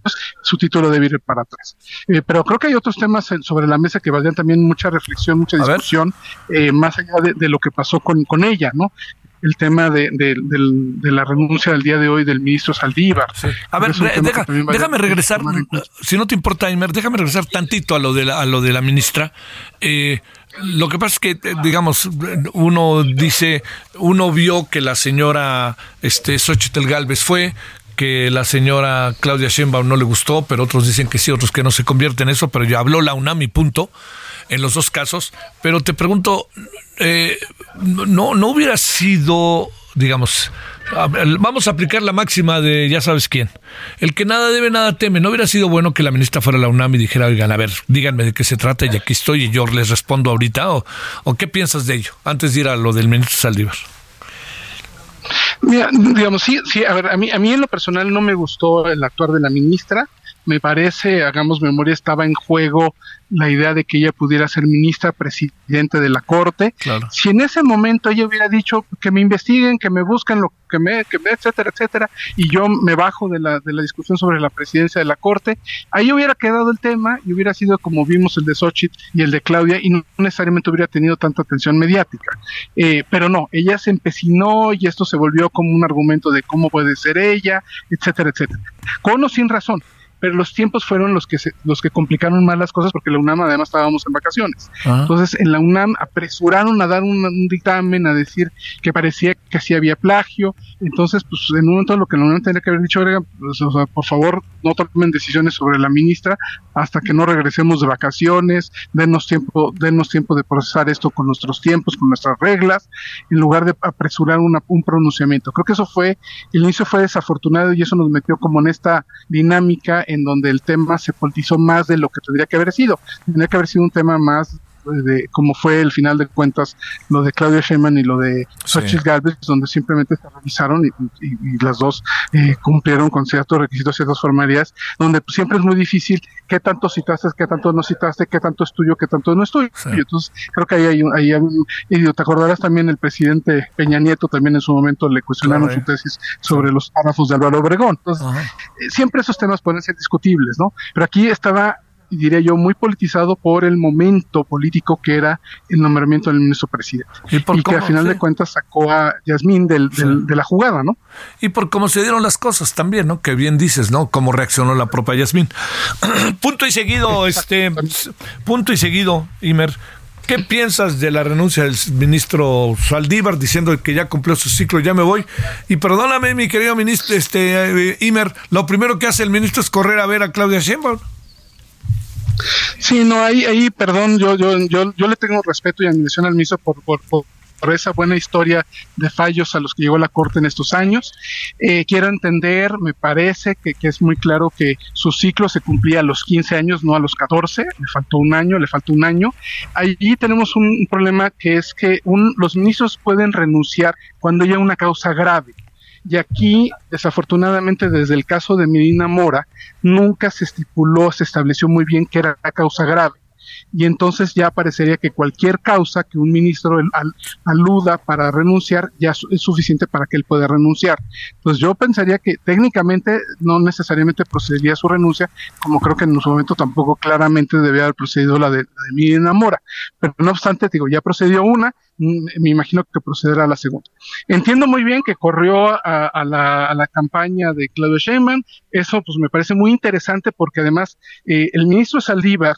su título debe ir para atrás. Eh, pero creo que hay otros temas sobre la mesa que valdrían también mucha reflexión, mucha discusión, eh, más allá de, lo que pasó con, con ella, ¿no? el tema de, de, la renuncia del día de hoy del ministro Saldívar. A ver, déjame regresar, si no te importa, Imer, déjame regresar tantito a lo de la, a lo de la ministra. Eh, lo que pasa es que, eh, digamos, uno dice, uno vio que la señora este, Xochitl Galvez fue, que la señora Claudia Sheinbaum no le gustó, pero otros dicen que sí, otros que no se convierten en eso, pero ya habló la UNAM y punto, en los dos casos. Pero te pregunto, eh, no, no hubiera sido, digamos, vamos a aplicar la máxima de ya sabes quién. El que nada debe, nada teme. ¿No hubiera sido bueno que la ministra fuera a la UNAM y dijera, oigan, a ver, díganme de qué se trata y aquí estoy y yo les respondo ahorita? ¿O, o qué piensas de ello? Antes de ir a lo del ministro Saldívar. Mira, digamos, sí, sí, a ver, a mí, a mí en lo personal no me gustó el actuar de la ministra me parece, hagamos memoria, estaba en juego la idea de que ella pudiera ser ministra presidente de la corte. Si en ese momento ella hubiera dicho que me investiguen, que me busquen lo que me, que me, etcétera, etcétera, y yo me bajo de la, de la discusión sobre la presidencia de la corte, ahí hubiera quedado el tema y hubiera sido como vimos el de Xochitl y el de Claudia y no necesariamente hubiera tenido tanta atención mediática. Eh, pero no, ella se empecinó y esto se volvió como un argumento de cómo puede ser ella, etcétera, etcétera. Con o sin razón pero los tiempos fueron los que se, los que complicaron más las cosas porque la UNAM además estábamos en vacaciones. Ah. Entonces en la UNAM apresuraron a dar un, dictamen a decir que parecía que sí había plagio. Entonces, pues en un momento lo que la UNAM tendría que haber dicho era, pues, por favor, no tomen decisiones sobre la ministra hasta que no regresemos de vacaciones, denos tiempo, denos tiempo de procesar esto con nuestros tiempos, con nuestras reglas, en lugar de apresurar una, un pronunciamiento. Creo que eso fue, el inicio fue desafortunado y eso nos metió como en esta dinámica en donde el tema se politizó más de lo que tendría que haber sido. Tendría que haber sido un tema más de cómo fue el final de cuentas lo de Claudia Sheinbaum y lo de Xochitl Galvez, donde simplemente se revisaron y, las dos eh, cumplieron con ciertos requisitos, ciertas formalidades, donde siempre es muy difícil qué tanto citaste, qué tanto no citaste, qué tanto es tuyo, qué tanto no es tuyo. Entonces, creo que ahí hay un, ahí y te acordarás también el presidente Peña Nieto también en su momento le cuestionaron su tesis sobre los párrafos de Álvaro Obregón. Entonces, eh, siempre esos temas pueden ser discutibles, ¿no? Pero aquí estaba diría yo, muy politizado por el momento político que era el nombramiento del ministro presidente. Y, que al final de cuentas sacó a Yasmín del, de la jugada, ¿no? Y por cómo se dieron las cosas también, ¿no? Que bien dices, ¿no? Cómo reaccionó la propia Yasmín. [clears throat] punto y seguido, este, punto y seguido, Imer. ¿Qué piensas de la renuncia del ministro Saldívar diciendo que ya cumplió su ciclo, ya me voy? Y perdóname, mi querido ministro, este, eh, Imer, lo primero que hace el ministro es correr a ver a Claudia Sheinbaum. Sí, no, ahí, ahí, perdón, yo, yo, yo, yo le tengo respeto y admiración al ministro por, por, por, esa buena historia de fallos a los que llegó la Corte en estos años. Eh, quiero entender, me parece que, que, es muy claro que su ciclo se cumplía a los 15 años, no a los 14, le faltó un año, le faltó un año. Allí tenemos un, problema que es que un, los ministros pueden renunciar cuando haya una causa grave. Y aquí, desafortunadamente, desde el caso de Medina Mora, nunca se estipuló, se estableció muy bien que era la causa grave y entonces ya parecería que cualquier causa que un ministro aluda para renunciar ya es suficiente para que él pueda renunciar. Pues yo pensaría que técnicamente no necesariamente procedería su renuncia, como creo que en su momento tampoco claramente debía haber procedido la de, la de. Pero no obstante, digo, ya procedió una, mm, me imagino que procederá la segunda. Entiendo muy bien que corrió a, la, campaña de Claudio Sheinbaum, eso pues me parece muy interesante porque además eh, el ministro Saldívar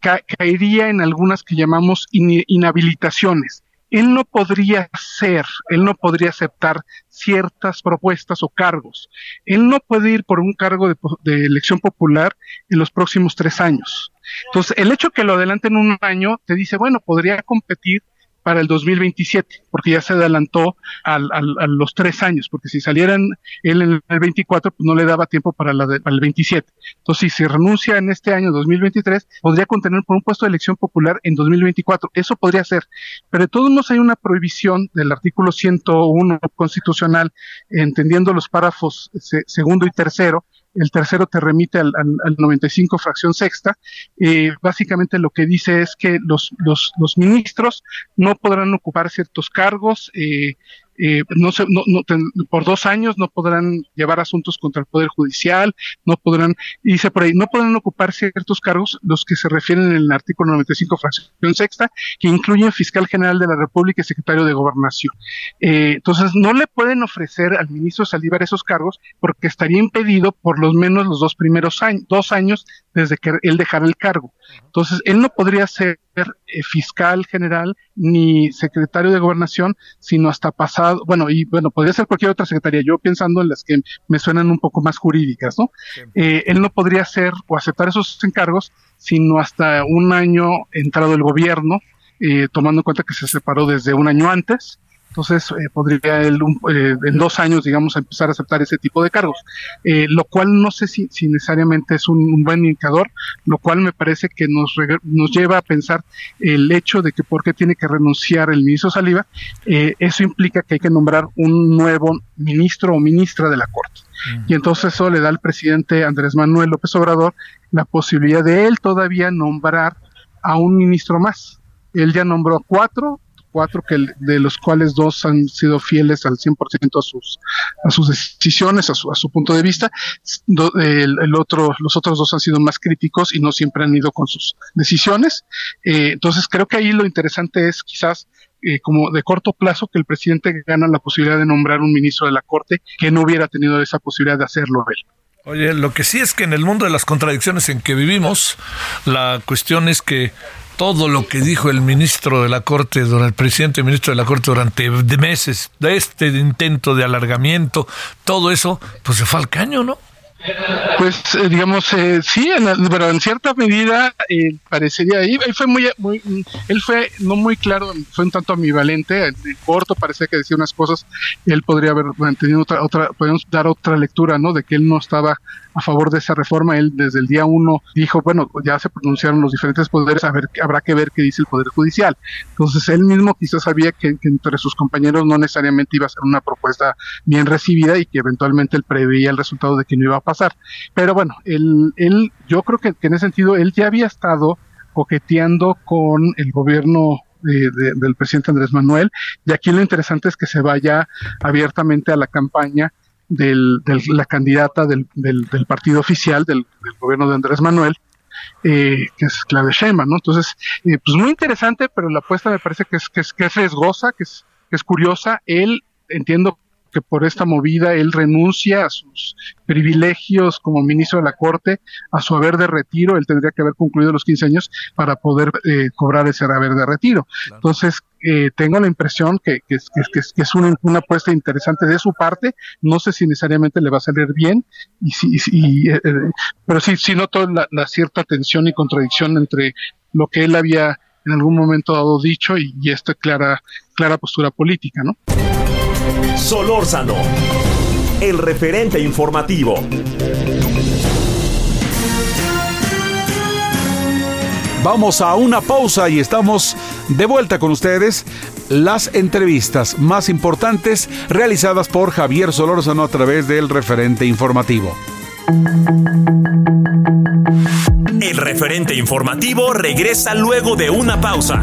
caería en algunas que llamamos inhabilitaciones. Él no podría ser, él no podría aceptar ciertas propuestas o cargos. Él no puede ir por un cargo de, de elección popular en los próximos tres años. Entonces, el hecho que lo adelanten un año te dice, bueno, podría competir para el 2027, porque ya se adelantó al, a los tres años, porque si salieran él en el 24, pues no le daba tiempo para, la para el 27. Entonces, si se renuncia en este año 2023, podría contener por un puesto de elección popular en 2024. Eso podría ser. Pero de todos modos hay una prohibición del artículo 101 constitucional, entendiendo los párrafos segundo y tercero, el tercero te remite al, al, 95 fracción sexta, eh, básicamente lo que dice es que los, los, los ministros no podrán ocupar ciertos cargos eh, eh, no, se, no, no por dos años no podrán llevar asuntos contra el Poder Judicial, no podrán, dice por ahí, no podrán ocupar ciertos cargos, los que se refieren en el artículo 95, fracción sexta, que incluyen fiscal general de la República y secretario de Gobernación. Eh, entonces, no le pueden ofrecer al ministro Saldívar esos cargos porque estaría impedido por lo menos los dos primeros años, dos años desde que él dejara el cargo. Entonces, él no podría ser eh, fiscal general ni secretario de gobernación, sino hasta pasado, bueno, y bueno, podría ser cualquier otra secretaría, yo pensando en las que me suenan un poco más jurídicas, ¿no? Eh, él no podría ser o aceptar esos encargos, sino hasta un año entrado el gobierno, eh, tomando en cuenta que se separó desde un año antes, entonces, eh, podría él eh, en dos años, digamos, empezar a aceptar ese tipo de cargos, eh, lo cual no sé si, necesariamente es un, buen indicador, lo cual me parece que nos, nos lleva a pensar el hecho de que por qué tiene que renunciar el ministro Saliva, eso implica que hay que nombrar un nuevo ministro o ministra de la Corte. Y entonces eso le da al presidente Andrés Manuel López Obrador la posibilidad de él todavía nombrar a un ministro más. Él ya nombró a cuatro, cuatro que de los cuales dos han sido fieles al 100% a sus a sus decisiones, a su, a su punto de vista. el, otro, los otros dos han sido más críticos y no siempre han ido con sus decisiones. Eh, entonces creo que ahí lo interesante es quizás eh, como de corto plazo que el presidente gana la posibilidad de nombrar un ministro de la Corte que no hubiera tenido esa posibilidad de hacerlo él. Oye, lo que sí es que en el mundo de las contradicciones en que vivimos, la cuestión es que todo lo que dijo el ministro de la Corte, el presidente ministro de la Corte durante meses, de este intento de alargamiento, todo eso, pues se fue al caño, ¿no? Pues eh, digamos eh, sí, pero en cierta medida eh, parecería ahí. Él fue muy, él fue no muy claro, fue un tanto ambivalente. En corto parecía que decía unas cosas. Él podría haber mantenido otra, otra, podemos dar otra lectura, ¿no? De que él no estaba a favor de esa reforma. Él desde el día uno dijo, bueno, ya se pronunciaron los diferentes poderes, a ver, habrá que ver qué dice el Poder Judicial. Entonces él mismo quizás sabía que, entre sus compañeros no necesariamente iba a ser una propuesta bien recibida y que eventualmente él preveía el resultado de que no iba a pasar. Pero bueno, él, él yo creo que, que en ese sentido él ya había estado coqueteando con el gobierno del presidente Andrés Manuel. Y aquí lo interesante es que se vaya abiertamente a la campaña de la candidata del, partido oficial del, gobierno de Andrés Manuel, eh, que es Claudia Sheinbaum, ¿no? Entonces, eh, pues muy interesante, pero la apuesta me parece que es, que es, que es riesgosa, que es, que es curiosa. Él, entiendo que por esta movida él renuncia a sus privilegios como ministro de la Corte, a su haber de retiro, él tendría que haber concluido los 15 años para poder eh, cobrar ese haber de retiro. Entonces, eh, tengo la impresión que, que, que, que es una, una, apuesta interesante de su parte, no sé si necesariamente le va a salir bien, y, si, eh, pero sí, sí noto la, la cierta tensión y contradicción entre lo que él había en algún momento dado dicho y, y esta clara, clara postura política, ¿no? Solórzano, el referente informativo. Vamos a una pausa y estamos de vuelta con ustedes. Las entrevistas más importantes realizadas por Javier Solórzano a través del referente informativo. El referente informativo regresa luego de una pausa.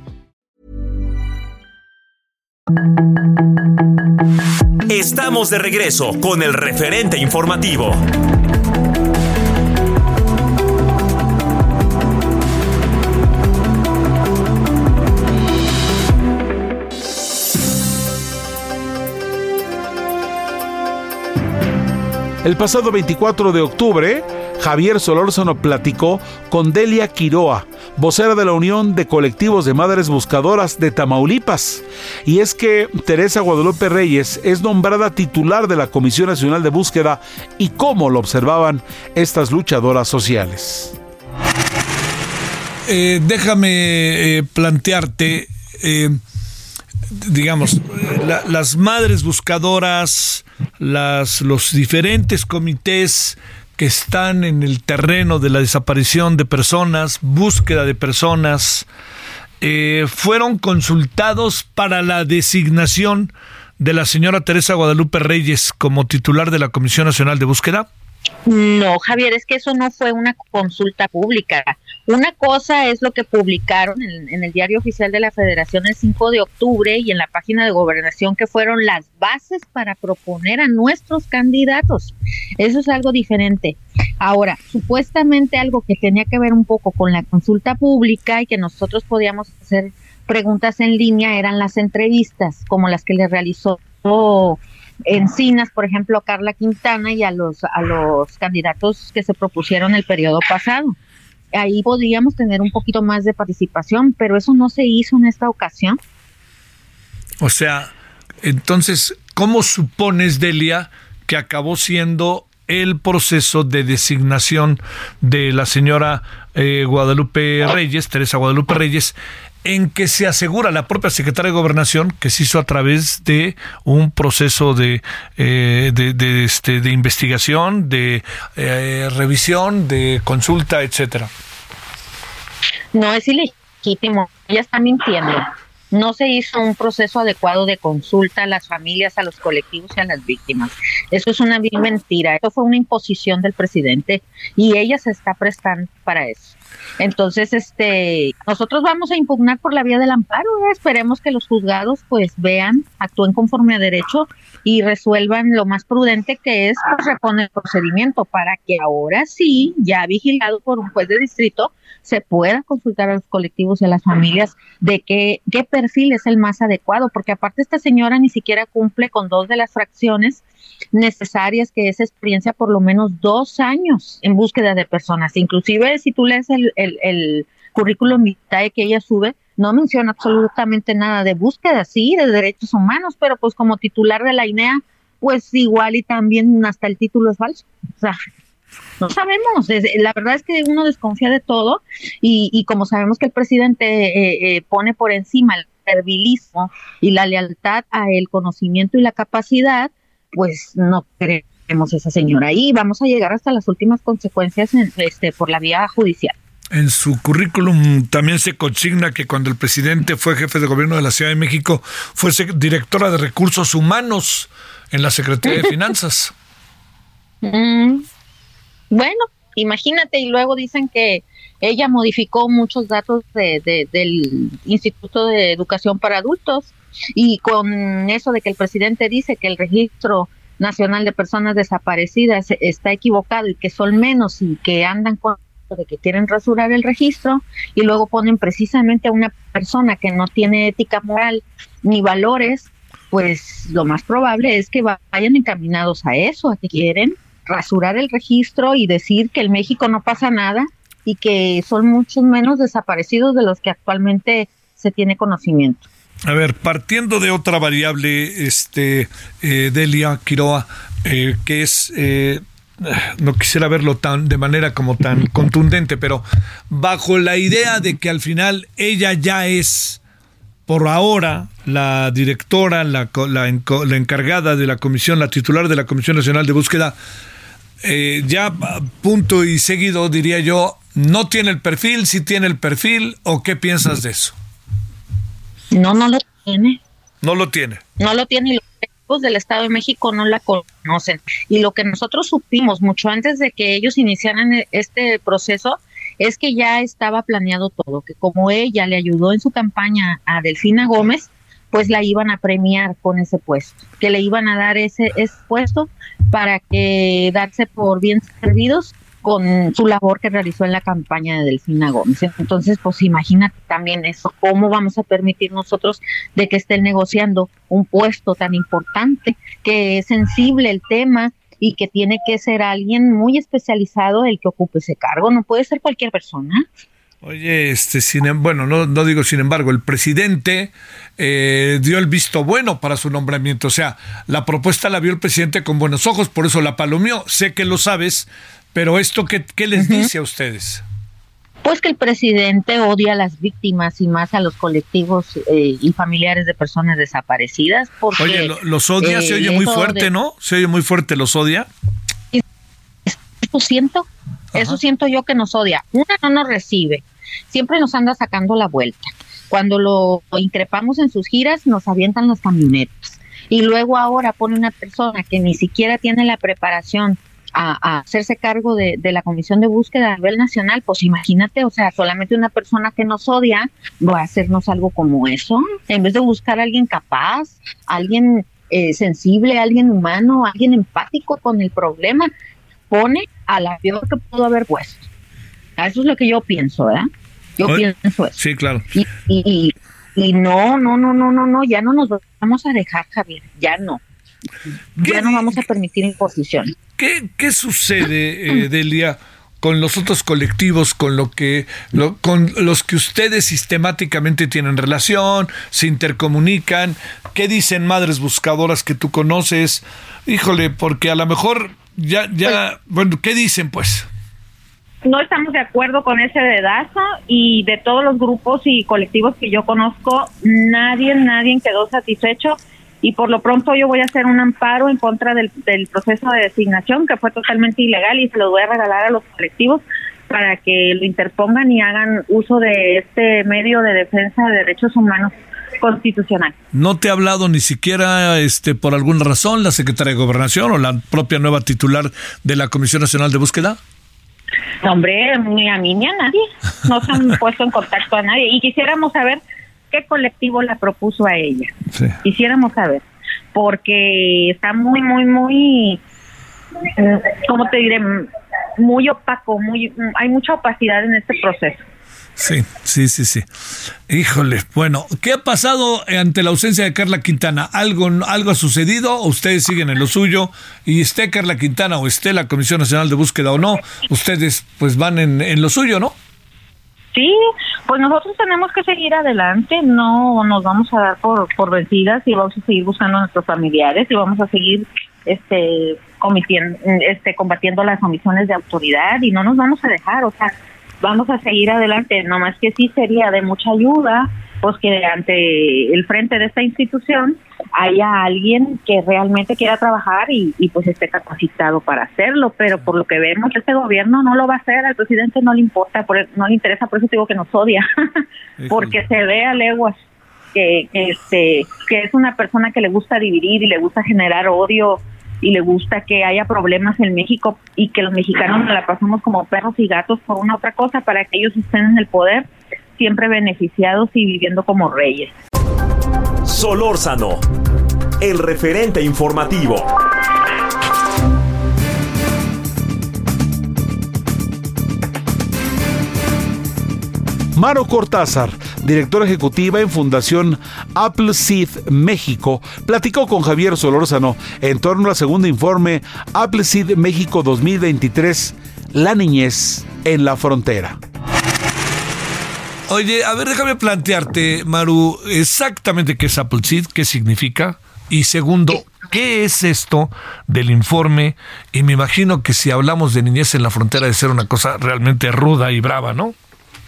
Estamos de regreso con el referente informativo. El pasado 24 de octubre, Javier Solórzano platicó con Delia Quiroa, vocera de la Unión de Colectivos de Madres Buscadoras de Tamaulipas. Y es que Teresa Guadalupe Reyes es nombrada titular de la Comisión Nacional de Búsqueda y cómo lo observaban estas luchadoras sociales. Eh, déjame eh, plantearte, eh, digamos, las madres buscadoras, las, los diferentes comités están en el terreno de la desaparición de personas, búsqueda de personas, eh, fueron consultados para la designación de la señora Teresa Guadalupe Reyes como titular de la Comisión Nacional de Búsqueda? No, Javier, es que eso no fue una consulta pública. Una cosa es lo que publicaron en, el diario oficial de la Federación el 5 de octubre y en la página de gobernación que fueron las bases para proponer a nuestros candidatos. Eso es algo diferente. Ahora, supuestamente algo que tenía que ver un poco con la consulta pública y que nosotros podíamos hacer preguntas en línea eran las entrevistas, como las que le realizó Encinas, por ejemplo, Carla Quintana y a los, a los candidatos que se propusieron el periodo pasado. Ahí podríamos tener un poquito más de participación, pero eso no se hizo en esta ocasión. O sea, entonces, ¿cómo supones, Delia, que acabó siendo el proceso de designación de la señora eh, Guadalupe Reyes, Teresa Guadalupe Reyes, en que se asegura la propia secretaria de Gobernación que se hizo a través de un proceso de, eh, de, este, de investigación, de eh, revisión, de consulta, etcétera. No es ilegítimo, ella está mintiendo no se hizo un proceso adecuado de consulta a las familias, a los colectivos y a las víctimas. Eso es una mentira. Eso fue una imposición del presidente y ella se está prestando para eso. Entonces, este, nosotros vamos a impugnar por la vía del amparo. ¿eh? Esperemos que los juzgados, pues, vean, actúen conforme a derecho y resuelvan lo más prudente que es pues, reponer el procedimiento para que ahora sí, ya vigilado por un juez de distrito, se pueda consultar a los colectivos y a las familias de qué, qué perfil es el más adecuado, porque aparte esta señora ni siquiera cumple con dos de las fracciones necesarias que es experiencia por lo menos dos años en búsqueda de personas. Inclusive si tú lees el, el, currículum vitae que ella sube, no menciona absolutamente nada de búsqueda, sí, de derechos humanos, pero pues como titular de la INEA, pues igual y también hasta el título es falso. O sea, no sabemos, la verdad es que uno desconfía de todo y, y como sabemos que el presidente eh, eh, pone por encima el servilismo y la lealtad a el conocimiento y la capacidad, pues no queremos esa señora ahí, vamos a llegar hasta las últimas consecuencias en, este, por la vía judicial. En su currículum también se consigna que cuando el presidente fue jefe de gobierno de la Ciudad de México, fue directora de recursos humanos en la Secretaría de [laughs] Finanzas. Mm, bueno, imagínate, y luego dicen que ella modificó muchos datos de, del Instituto de Educación para Adultos y con eso de que el presidente dice que el registro nacional de personas desaparecidas está equivocado y que son menos y que andan con de que quieren rasurar el registro y luego ponen precisamente a una persona que no tiene ética moral ni valores, pues lo más probable es que vayan encaminados a eso, a que quieren rasurar el registro y decir que en México no pasa nada y que son muchos menos desaparecidos de los que actualmente se tiene conocimiento. A ver, partiendo de otra variable, este eh, Delia Quiroa, eh, que es eh, no quisiera verlo tan de manera como tan contundente, pero bajo la idea de que al final ella ya es por ahora la directora, la, la, la encargada de la comisión, la titular de la Comisión Nacional de Búsqueda, eh, ya punto y seguido diría yo, no tiene el perfil, si tiene el perfil, o qué piensas de eso? No, no lo tiene. No lo tiene. No lo tiene y los equipos del Estado de México no la conocen. Y lo que nosotros supimos mucho antes de que ellos iniciaran e-, este proceso es que ya estaba planeado todo, que como ella le ayudó en su campaña a Delfina Gómez, pues la iban a premiar con ese puesto, que le iban a dar ese, ese puesto para que darse por bien servidos con su labor que realizó en la campaña de Delfina Gómez. Entonces, pues imagínate también eso, cómo vamos a permitir nosotros de que estén negociando un puesto tan importante, que es sensible el tema y que tiene que ser alguien muy especializado el que ocupe ese cargo, no puede ser cualquier persona. Oye, este, sin, em, bueno, no, digo sin embargo, el presidente eh, dio el visto bueno para su nombramiento. O sea, la propuesta la vio el presidente con buenos ojos, por eso la palomeó. Sé que lo sabes, pero esto, ¿qué, qué les dice a ustedes? Pues que el presidente odia a las víctimas y más a los colectivos eh, y familiares de personas desaparecidas. Porque, oye, los odia, se oye muy fuerte, ¿no? Se oye muy fuerte, los odia. Eso siento, eso siento yo que nos odia. Una no nos recibe, siempre nos anda sacando la vuelta. Cuando lo increpamos en sus giras, nos avientan las camionetas. Y luego ahora pone una persona que ni siquiera tiene la preparación a, hacerse cargo de, la comisión de búsqueda a nivel nacional, pues imagínate, o sea, solamente una persona que nos odia va a hacernos algo como eso, en vez de buscar a alguien capaz, alguien eh, sensible, alguien humano, alguien empático con el problema, pone a la peor que pudo haber puesto. Eso es lo que yo pienso, ¿verdad? Yo pienso eso. Sí, claro. Y, y, y, no, no, no, no, no, no, ya no nos vamos a dejar, Javier, ya no. Ya no vamos a permitir imposición. ¿Qué, qué sucede, eh, Delia? con los otros colectivos, con lo que con los que ustedes sistemáticamente tienen relación, se intercomunican, ¿qué dicen madres buscadoras que tú conoces? Híjole, porque a lo mejor ya ya pues bueno, ¿qué dicen pues? no estamos de acuerdo con ese dedazo y de todos los grupos y colectivos que yo conozco, nadie, nadie quedó satisfecho y por lo pronto yo voy a hacer un amparo en contra del, proceso de designación que fue totalmente ilegal y se lo voy a regalar a los colectivos para que lo interpongan y hagan uso de este medio de defensa de derechos humanos constitucional. ¿No te ha hablado ni siquiera este por alguna razón la secretaria de Gobernación o la propia nueva titular de la Comisión Nacional de Búsqueda? Hombre, ni a mí ni a nadie. No se han [laughs] puesto en contacto a nadie. Y quisiéramos saber qué colectivo la propuso a ella. Quisiéramos saber. Porque está muy, muy, muy, eh, ¿cómo te diré? Muy opaco, muy, hay mucha opacidad en este proceso. Sí, sí, sí, sí. Híjole, bueno, ¿qué ha pasado ante la ausencia de Carla Quintana? ¿Algo, algo ha sucedido o ustedes siguen en lo suyo? Y esté Carla Quintana o esté la Comisión Nacional de Búsqueda o no, ustedes pues van en, en lo suyo, ¿no? Sí, pues nosotros tenemos que seguir adelante, no nos vamos a dar por, por vencidas y vamos a seguir buscando a nuestros familiares y vamos a seguir este este combatiendo las omisiones de autoridad y no nos vamos a dejar, o sea, vamos a seguir adelante, no más que sí sería de mucha ayuda pues que ante el frente de esta institución haya alguien que realmente quiera trabajar y, pues esté capacitado para hacerlo, pero por lo que vemos este gobierno no lo va a hacer, al presidente no le importa, por, no le interesa, por eso digo que nos odia, [laughs] porque se ve a leguas que, que, este, que es una persona que le gusta dividir y le gusta generar odio y le gusta que haya problemas en México y que los mexicanos nos la pasamos como perros y gatos por una otra cosa para que ellos estén en el poder siempre beneficiados y viviendo como reyes. Solórzano, el referente informativo. Maro Cortázar, directora ejecutiva en Fundación Appleseed México, platicó con Javier Solórzano en torno al segundo informe Appleseed México 2023, La niñez en la frontera. Oye, a ver, déjame plantearte, Maru, exactamente qué es Appleseed, qué significa. Y segundo, ¿qué es esto del informe? Y me imagino que si hablamos de niñez en la frontera de ser una cosa realmente ruda y brava, ¿no?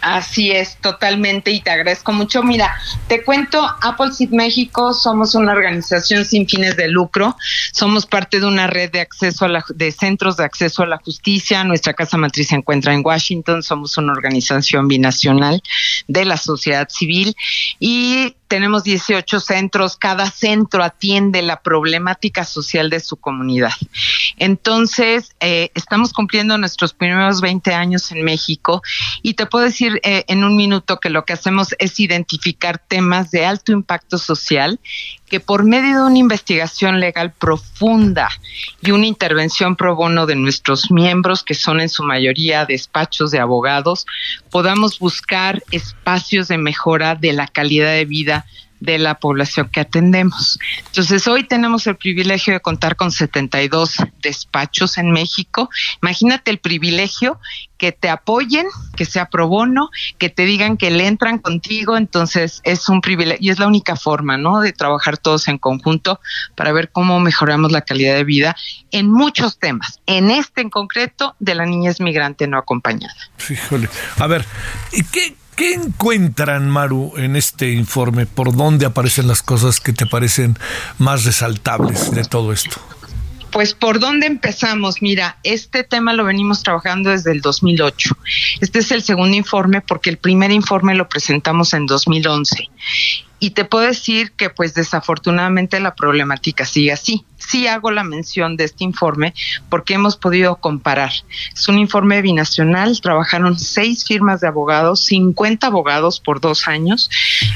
Así es, totalmente, y te agradezco mucho. Mira, te cuento, Apple Seed México somos una organización sin fines de lucro, somos parte de una red de acceso a la, de centros de acceso a la justicia. Nuestra casa matriz se encuentra en Washington, somos una organización binacional de la sociedad civil y tenemos 18 centros, cada centro atiende la problemática social de su comunidad. Entonces, eh, estamos cumpliendo nuestros primeros 20 años en México y te puedo decir eh, en un minuto que lo que hacemos es identificar temas de alto impacto social que por medio de una investigación legal profunda y una intervención pro bono de nuestros miembros, que son en su mayoría despachos de abogados, podamos buscar espacios de mejora de la calidad de vida de la población que atendemos. Entonces, hoy tenemos el privilegio de contar con 72 despachos en México. Imagínate el privilegio que te apoyen, que sea pro bono, que te digan que le entran contigo, entonces es un privilegio y es la única forma, ¿no? De trabajar todos en conjunto para ver cómo mejoramos la calidad de vida en muchos temas. En este en concreto de la niñez migrante no acompañada. Fíjole. A ver, ¿y qué, ¿Qué encuentran, Maru, en este informe? ¿Por dónde aparecen las cosas que te parecen más resaltables de todo esto? Pues por dónde empezamos, mira, este tema lo venimos trabajando desde el 2008. Este es el segundo informe porque el primer informe lo presentamos en 2011 y te puedo decir que pues desafortunadamente la problemática sigue así. Sí hago la mención de este informe porque hemos podido comparar. Es un informe binacional, trabajaron seis firmas de abogados, 50 abogados por dos años,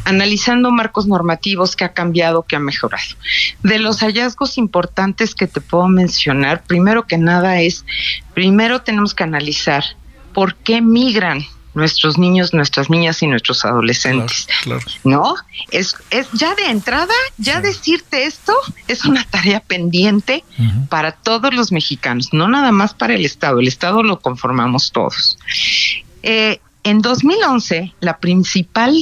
analizando marcos normativos que ha cambiado, que ha mejorado. De los hallazgos importantes que te puedo mencionar, primero que nada es, primero tenemos que analizar por qué migran nuestros niños, nuestras niñas y nuestros adolescentes. ¿No? Es, es ya de entrada, ya decirte esto es una tarea pendiente para todos los mexicanos, no nada más para el Estado, el Estado lo conformamos todos. Eh, en 2011, la principal,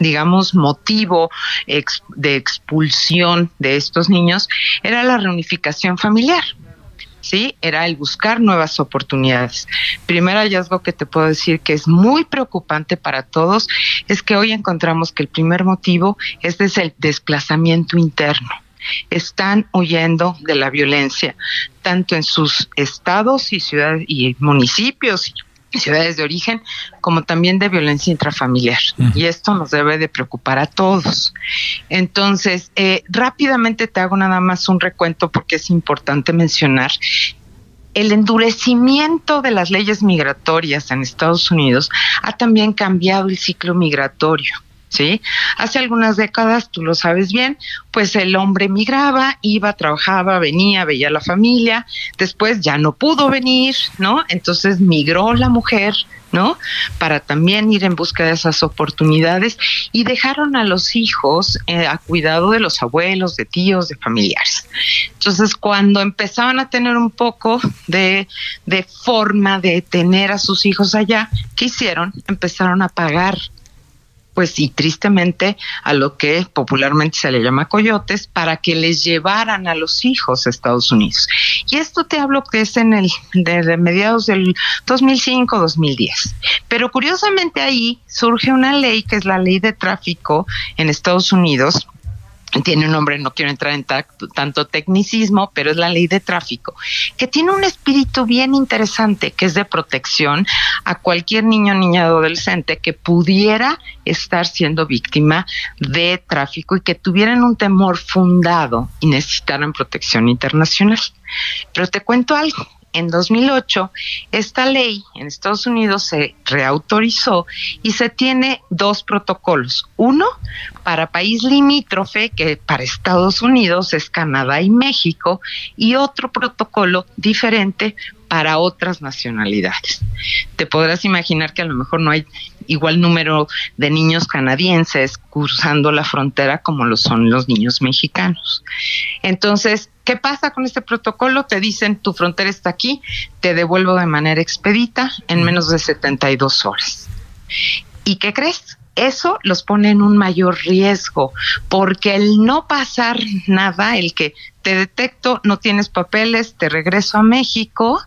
digamos, motivo de expulsión de estos niños era la reunificación familiar. ¿Sí? Era el buscar nuevas oportunidades. Primer hallazgo que te puedo decir que es muy preocupante para todos es que hoy encontramos que el primer motivo es desde el desplazamiento interno están huyendo de la violencia, tanto en sus estados y ciudades y municipios ciudades de origen, como también de violencia intrafamiliar. Y esto nos debe de preocupar a todos. Entonces, eh, rápidamente te hago nada más un recuento porque es importante mencionar el endurecimiento de las leyes migratorias en Estados Unidos ha también cambiado el ciclo migratorio. ¿Sí? Hace algunas décadas, tú lo sabes bien, pues el hombre migraba, iba, trabajaba, venía, veía a la familia, después ya no pudo venir, ¿no? Entonces migró la mujer, ¿no? Para también ir en busca de esas oportunidades y dejaron a los hijos eh, a cuidado de los abuelos, de tíos, de familiares. Entonces, cuando empezaban a tener un poco de, de forma de tener a sus hijos allá, ¿qué hicieron? Empezaron a pagar pues y tristemente a lo que popularmente se le llama coyotes para que les llevaran a los hijos a Estados Unidos. Y esto te hablo que es en el de mediados del 2005-2010. Pero curiosamente ahí surge una ley que es la ley de tráfico en Estados Unidos tiene un nombre, no quiero entrar en tanto tecnicismo, pero es la ley de tráfico, que tiene un espíritu bien interesante, que es de protección a cualquier niño, niña, adolescente que pudiera estar siendo víctima de tráfico y que tuvieran un temor fundado y necesitaran protección internacional. Pero te cuento algo, en 2008 esta ley en Estados Unidos se reautorizó y se tiene dos protocolos. Uno para país limítrofe, que para Estados Unidos es Canadá y México, y otro protocolo diferente para otras nacionalidades. Te podrás imaginar que a lo mejor no hay igual número de niños canadienses cruzando la frontera como lo son los niños mexicanos. Entonces, ¿qué pasa con este protocolo? Te dicen, tu frontera está aquí, te devuelvo de manera expedita en menos de 72 horas. ¿Y qué crees? Eso los pone en un mayor riesgo, porque el no pasar nada, el que te detecto, no tienes papeles, te regreso a México,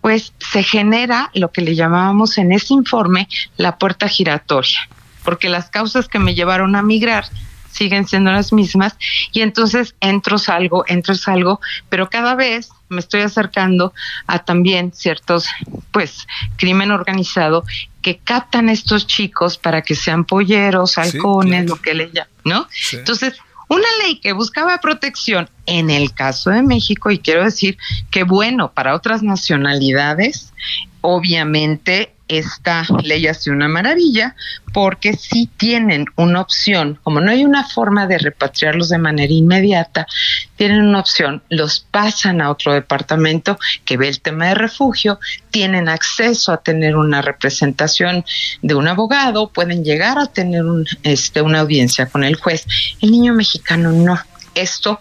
pues se genera lo que le llamábamos en ese informe la puerta giratoria, porque las causas que me llevaron a migrar siguen siendo las mismas y entonces entro, salgo, entro, salgo, pero cada vez me estoy acercando a también ciertos, pues, crimen organizado que captan estos chicos para que sean polleros, halcones, lo que le llaman, ¿no? Entonces, una ley que buscaba protección en el caso de México, y quiero decir que bueno, para otras nacionalidades, obviamente esta ley hace una maravilla porque si tienen una opción, como no hay una forma de repatriarlos de manera inmediata, tienen una opción, los pasan a otro departamento que ve el tema de refugio, tienen acceso a tener una representación de un abogado, pueden llegar a tener un, este, una audiencia con el juez. El niño mexicano no. Esto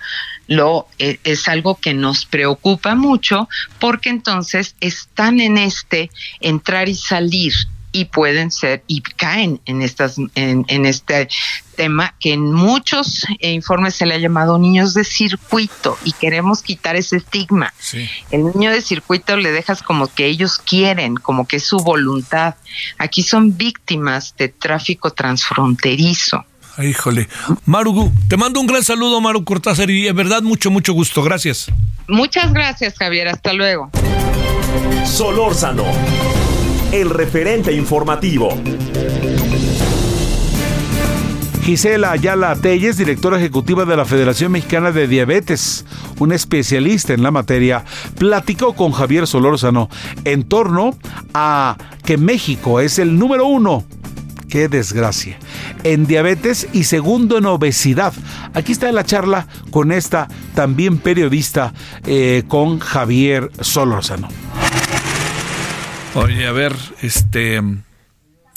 lo eh, es algo que nos preocupa mucho porque entonces están en este entrar y salir y pueden ser y caen en estas en, en este tema que en muchos eh, informes se le ha llamado niños de circuito y queremos quitar ese estigma. El niño de circuito le dejas como que ellos quieren, como que es su voluntad. Aquí son víctimas de tráfico transfronterizo. Híjole. Maru, te mando un gran saludo, Maru Cortázar, y es verdad, mucho, mucho gusto. Gracias. Muchas gracias, Javier. Hasta luego. Solórzano, el referente informativo. Gisela Ayala Telles, directora ejecutiva de la Federación Mexicana de Diabetes, un especialista en la materia, platicó con Javier Solórzano en torno a que México es el número uno Qué desgracia. En diabetes y segundo en obesidad. Aquí está la charla con esta también periodista, eh, con Javier Solórzano. Oye, a ver, este.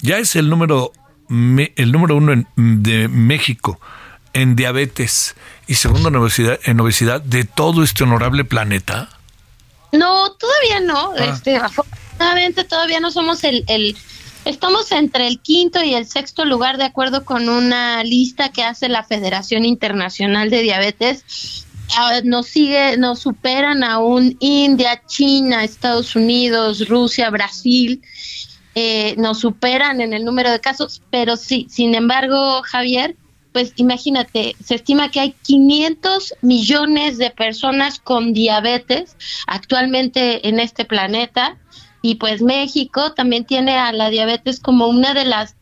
Ya es el número, el número uno de México en diabetes y segundo en obesidad, en obesidad de todo este honorable planeta. No, todavía no. Ah. Este, afortunadamente todavía no somos el, el Estamos entre el quinto y el sexto lugar de acuerdo con una lista que hace la Federación Internacional de Diabetes. Ah, nos sigue, nos superan aún India, China, Estados Unidos, Rusia, Brasil. Eh, nos superan en el número de casos, pero sí, sin embargo, Javier, pues imagínate, se estima que hay 500 millones de personas con diabetes actualmente en este planeta y pues México también tiene a la diabetes como una de las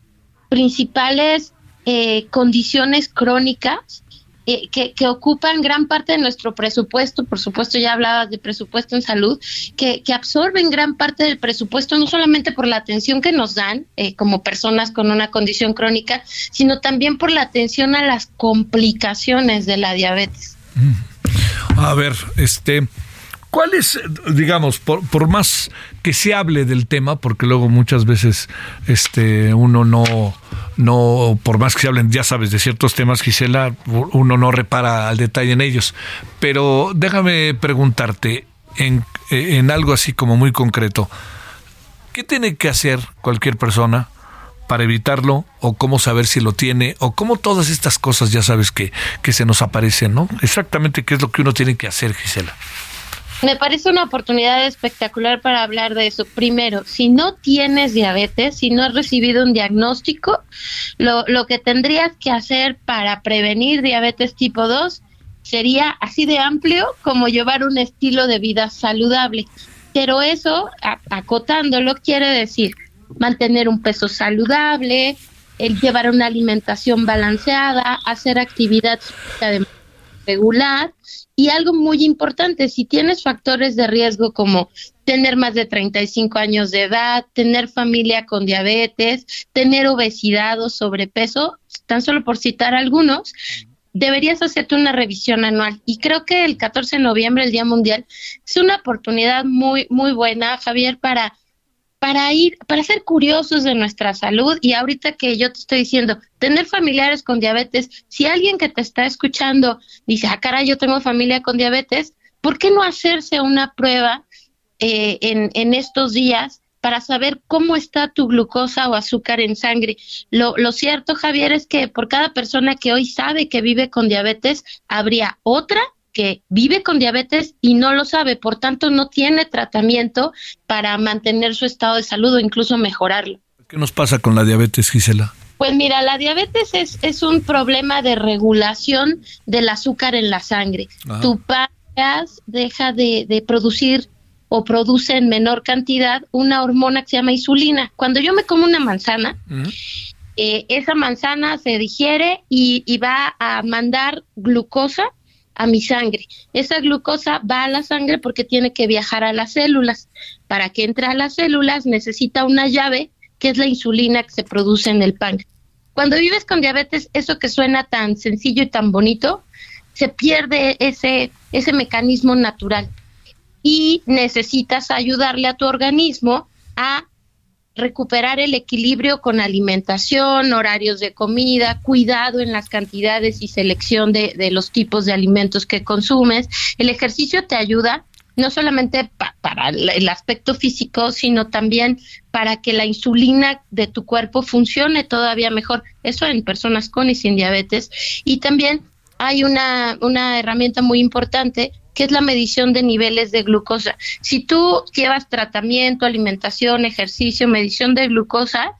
principales eh, condiciones crónicas eh, que, que, ocupan gran parte de nuestro presupuesto, por supuesto ya hablabas de presupuesto en salud, que, que absorben gran parte del presupuesto, no solamente por la atención que nos dan eh, como personas con una condición crónica, sino también por la atención a las complicaciones de la diabetes. Mm. A ver, este, ¿cuál es, digamos, por, por más que se hable del tema, porque luego muchas veces este, uno no no, por más que se hablen, ya sabes, de ciertos temas, Gisela, uno no repara al detalle en ellos. Pero déjame preguntarte en, en algo así como muy concreto, ¿qué tiene que hacer cualquier persona para evitarlo o cómo saber si lo tiene o cómo todas estas cosas ya sabes que, que se nos aparecen, ¿no? Exactamente qué es lo que uno tiene que hacer, Gisela. Me parece una oportunidad espectacular para hablar de eso. Primero, si no tienes diabetes, si no has recibido un diagnóstico, lo, lo que tendrías que hacer para prevenir diabetes tipo 2 sería así de amplio como llevar un estilo de vida saludable. Pero eso, acotándolo, quiere decir mantener un peso saludable, el llevar una alimentación balanceada, hacer actividad regular y algo muy importante, si tienes factores de riesgo como tener más de 35 años de edad, tener familia con diabetes, tener obesidad o sobrepeso, tan solo por citar algunos, deberías hacerte una revisión anual. Y creo que el 14 de noviembre, el Día Mundial, es una oportunidad muy, muy buena, Javier, para para ir, para ser curiosos de nuestra salud y ahorita que yo te estoy diciendo, tener familiares con diabetes, si alguien que te está escuchando dice, ah, cara, yo tengo familia con diabetes, ¿por qué no hacerse una prueba eh, en, en estos días para saber cómo está tu glucosa o azúcar en sangre. Lo, lo, cierto, Javier, es que por cada persona que hoy sabe que vive con diabetes, habría otra que vive con diabetes y no lo sabe, por tanto no tiene tratamiento para mantener su estado de salud o incluso mejorarlo. ¿Qué nos pasa con la diabetes, Gisela? Pues mira, la diabetes es, es un problema de regulación del azúcar en la sangre. Ah. Tu páncreas deja de, de producir o produce en menor cantidad una hormona que se llama insulina. Cuando yo me como una manzana, eh, esa manzana se digiere y, y, va a mandar glucosa a mi sangre. Esa glucosa va a la sangre porque tiene que viajar a las células. Para que entre a las células necesita una llave que es la insulina que se produce en el páncreas. Cuando vives con diabetes, eso que suena tan sencillo y tan bonito, se pierde ese, ese mecanismo natural y necesitas ayudarle a tu organismo a recuperar el equilibrio con alimentación, horarios de comida, cuidado en las cantidades y selección de, de los tipos de alimentos que consumes. El ejercicio te ayuda no solamente para el aspecto físico, sino también para que la insulina de tu cuerpo funcione todavía mejor. Eso en personas con y sin diabetes. Y también hay una, una herramienta muy importante que es la medición de niveles de glucosa. Si tú llevas tratamiento, alimentación, ejercicio, medición de glucosa,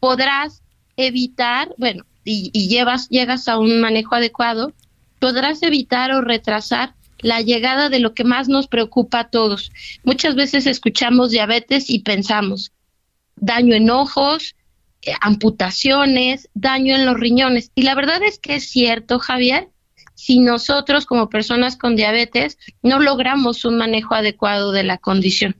podrás evitar, bueno, y, llevas, llegas a un manejo adecuado, podrás evitar o retrasar la llegada de lo que más nos preocupa a todos. Muchas veces escuchamos diabetes y pensamos daño en ojos, eh, amputaciones, daño en los riñones. Y la verdad es que es cierto, Javier, si nosotros como personas con diabetes no logramos un manejo adecuado de la condición.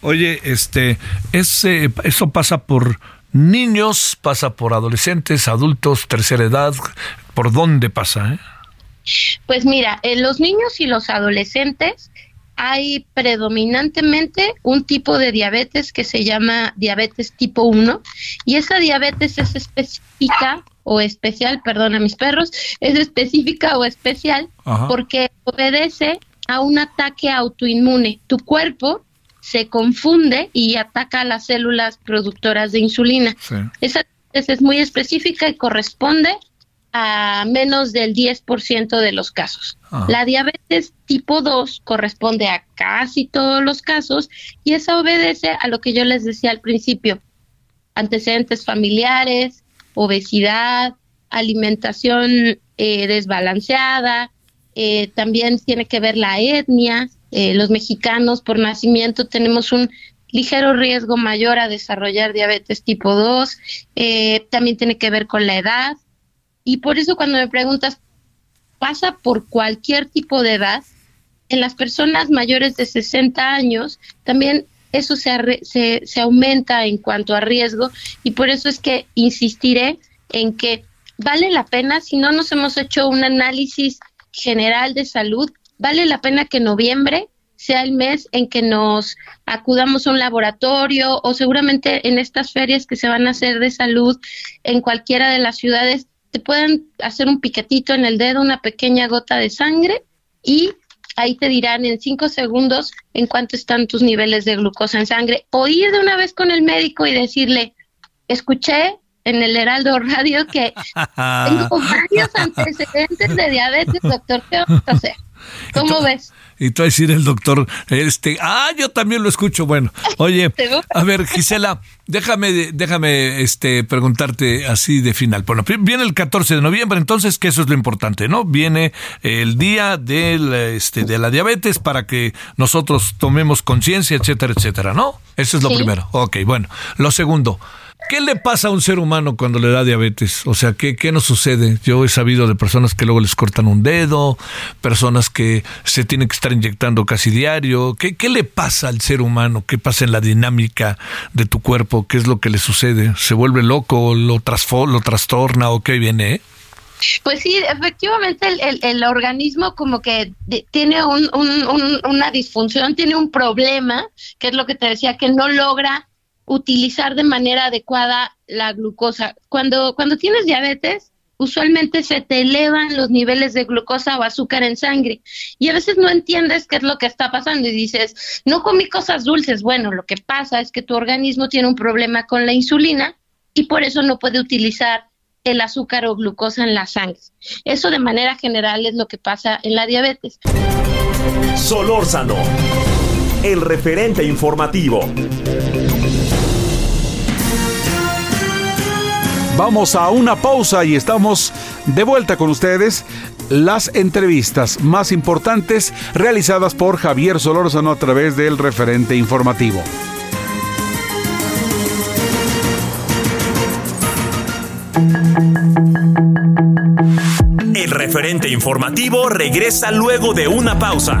Oye, este, ese, eso pasa por niños, pasa por adolescentes, adultos, tercera edad, ¿por dónde pasa? Eh? Pues mira, en los niños y los adolescentes hay predominantemente un tipo de diabetes que se llama diabetes tipo 1 y esa diabetes es específica o especial, perdón a mis perros, es específica o especial porque obedece a un ataque autoinmune. Tu cuerpo se confunde y ataca a las células productoras de insulina. Esa es muy específica y corresponde a menos del 10% de los casos. La diabetes tipo 2 corresponde a casi todos los casos y esa obedece a lo que yo les decía al principio, antecedentes familiares, obesidad, alimentación eh, desbalanceada, eh, también tiene que ver la etnia. Eh, los mexicanos por nacimiento tenemos un ligero riesgo mayor a desarrollar diabetes tipo 2. también tiene que ver con la edad. Y por eso cuando me preguntas pasa por cualquier tipo de edad. En las personas mayores de 60 años también eso se, se, se aumenta en cuanto a riesgo y por eso es que insistiré en que vale la pena, si no nos hemos hecho un análisis general de salud, vale la pena que noviembre sea el mes en que nos acudamos a un laboratorio o seguramente en estas ferias que se van a hacer de salud en cualquiera de las ciudades te puedan hacer un piquetito en el dedo, una pequeña gota de sangre y ahí te dirán en cinco segundos en cuánto están tus niveles de glucosa en sangre o ir de una vez con el médico y decirle, escuché en el Heraldo Radio que [laughs] tengo varios antecedentes de diabetes, doctor, ¿qué vamos a hacer? ¿Cómo ves? Y tú a decir el doctor, este, ah, yo también lo escucho. Bueno, oye, [laughs] a ver, Gisela, déjame, déjame, este, preguntarte así de final. Bueno, viene el 14 de noviembre, entonces, que eso es lo importante, ¿no? Viene el día del, este, de la diabetes para que nosotros tomemos conciencia, etcétera, etcétera, ¿no? Eso es lo primero. Ok, bueno. Lo segundo, ¿Qué le pasa a un ser humano cuando le da diabetes? O sea, ¿qué, ¿qué nos sucede? Yo he sabido de personas que luego les cortan un dedo, personas que se tienen que estar inyectando casi diario. ¿Qué, qué le pasa al ser humano? ¿Qué pasa en la dinámica de tu cuerpo? ¿Qué es lo que le sucede? ¿Se vuelve loco? ¿Lo, lo trastorna o qué viene? Pues sí, efectivamente el, el, organismo como que tiene un, un, una disfunción, tiene un problema, que es lo que te decía, que no logra utilizar de manera adecuada la glucosa. Cuando, cuando tienes diabetes, usualmente se te elevan los niveles de glucosa o azúcar en sangre y a veces no entiendes qué es lo que está pasando y dices, no comí cosas dulces. Bueno, lo que pasa es que tu organismo tiene un problema con la insulina y por eso no puede utilizar el azúcar o glucosa en la sangre. Eso de manera general es lo que pasa en la diabetes. Solórzano, el referente informativo. Vamos a una pausa y estamos de vuelta con ustedes. Las entrevistas más importantes realizadas por Javier Solórzano a través del referente informativo. El referente informativo regresa luego de una pausa.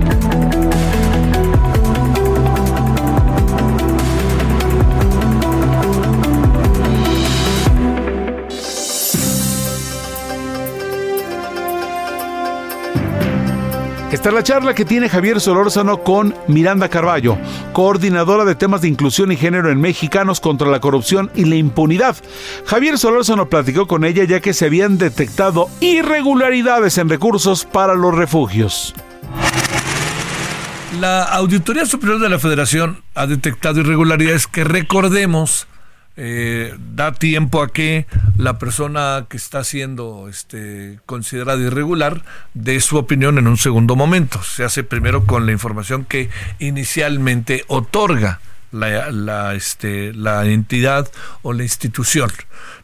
Esta es la charla que tiene Javier Solórzano con Miranda Carballo, coordinadora de temas de inclusión y género en Mexicanos contra la corrupción y la impunidad. Javier Solórzano platicó con ella ya que se habían detectado irregularidades en recursos para los refugios. La Auditoría Superior de la Federación ha detectado irregularidades que recordemos eh, da tiempo a que la persona que está siendo este, considerada irregular dé su opinión en un segundo momento. Se hace primero con la información que inicialmente otorga la, este, entidad o la institución.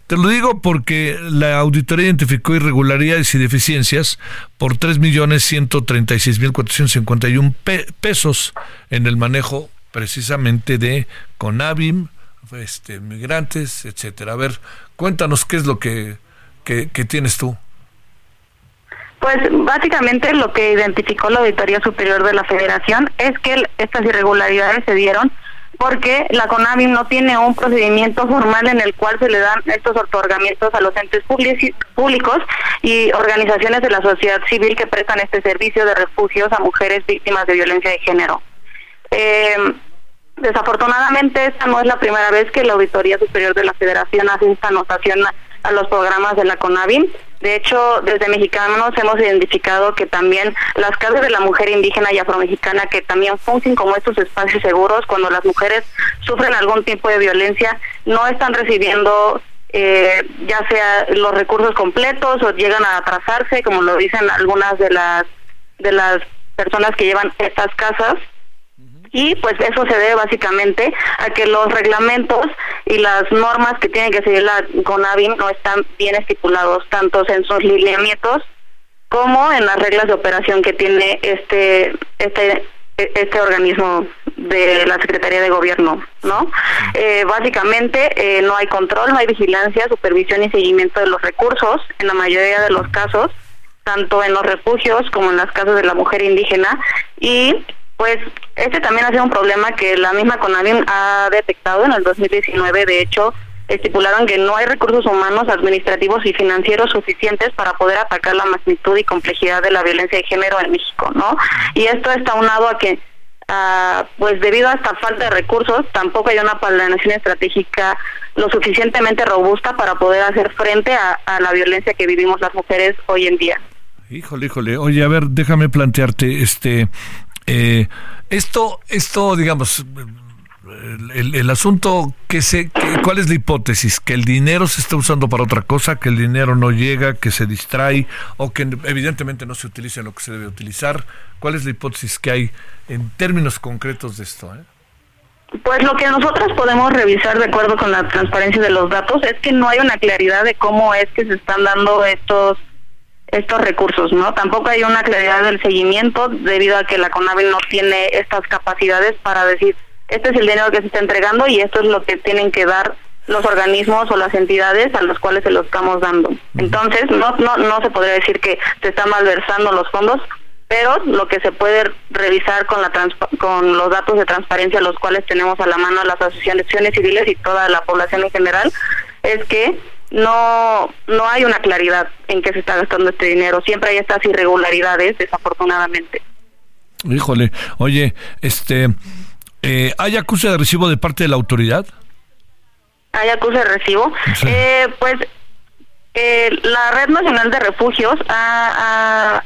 Te lo digo porque la auditoría identificó irregularidades y deficiencias por 3.136.451 pesos en el manejo precisamente de CONAVIM, este, migrantes, etcétera. A ver, cuéntanos qué es lo que, que, tienes tú. Pues básicamente lo que identificó la Auditoría Superior de la Federación es que estas irregularidades se dieron porque la CONAVIM no tiene un procedimiento formal en el cual se le dan estos otorgamientos a los entes públicos y organizaciones de la sociedad civil que prestan este servicio de refugios a mujeres víctimas de violencia de género. Eh, Desafortunadamente, esta no es la primera vez que la Auditoría Superior de la Federación hace esta anotación a, los programas de la CONAVIM. De hecho, desde Mexicanos hemos identificado que también las casas de la mujer indígena y afromexicana que también funcionan como estos espacios seguros cuando las mujeres sufren algún tipo de violencia, no están recibiendo eh, ya sea los recursos completos o llegan a atrasarse, como lo dicen algunas de las de las personas que llevan estas casas y pues eso se debe básicamente a que los reglamentos y las normas que tiene que seguir la CONAVIM no están bien estipulados, tanto en sus lineamientos como en las reglas de operación que tiene este este este organismo de la Secretaría de Gobierno, ¿no? Eh, básicamente eh, no hay control, no hay vigilancia, supervisión y seguimiento de los recursos en la mayoría de los casos, tanto en los refugios como en las casas de la mujer indígena y pues este también ha sido un problema que la misma CONAVIM ha detectado en el 2019, de hecho estipularon que no hay recursos humanos, administrativos y financieros suficientes para poder atacar la magnitud y complejidad de la violencia de género en México, ¿no? Y esto está unado a que, ah, pues debido a esta falta de recursos, tampoco hay una planeación estratégica lo suficientemente robusta para poder hacer frente a, la violencia que vivimos las mujeres hoy en día. Híjole, híjole. Oye, a ver, déjame plantearte, este, eh, esto, esto, digamos, el, asunto que se cuál es la hipótesis que el dinero se está usando para otra cosa que el dinero no llega que se distrae o que evidentemente no se utiliza lo que se debe utilizar cuál es la hipótesis que hay en términos concretos de esto eh? Pues lo que nosotros podemos revisar de acuerdo con la transparencia de los datos es que no hay una claridad de cómo es que se están dando estos estos recursos, ¿no? Tampoco hay una claridad del seguimiento debido a que la CONAVE no tiene estas capacidades para decir este es el dinero que se está entregando y esto es lo que tienen que dar los organismos o las entidades a los cuales se lo estamos dando. Entonces, no, no, no se podría decir que se están malversando los fondos, pero lo que se puede revisar con, la con los datos de transparencia, los cuales tenemos a la mano las asociaciones civiles y toda la población en general, es que no no hay una claridad en qué se está gastando este dinero. Siempre hay estas irregularidades, desafortunadamente. Híjole, oye, este eh, ¿Hay acuse de recibo de parte de la autoridad? ¿Hay acuse de recibo? Eh, pues eh, la Red Nacional de Refugios ha,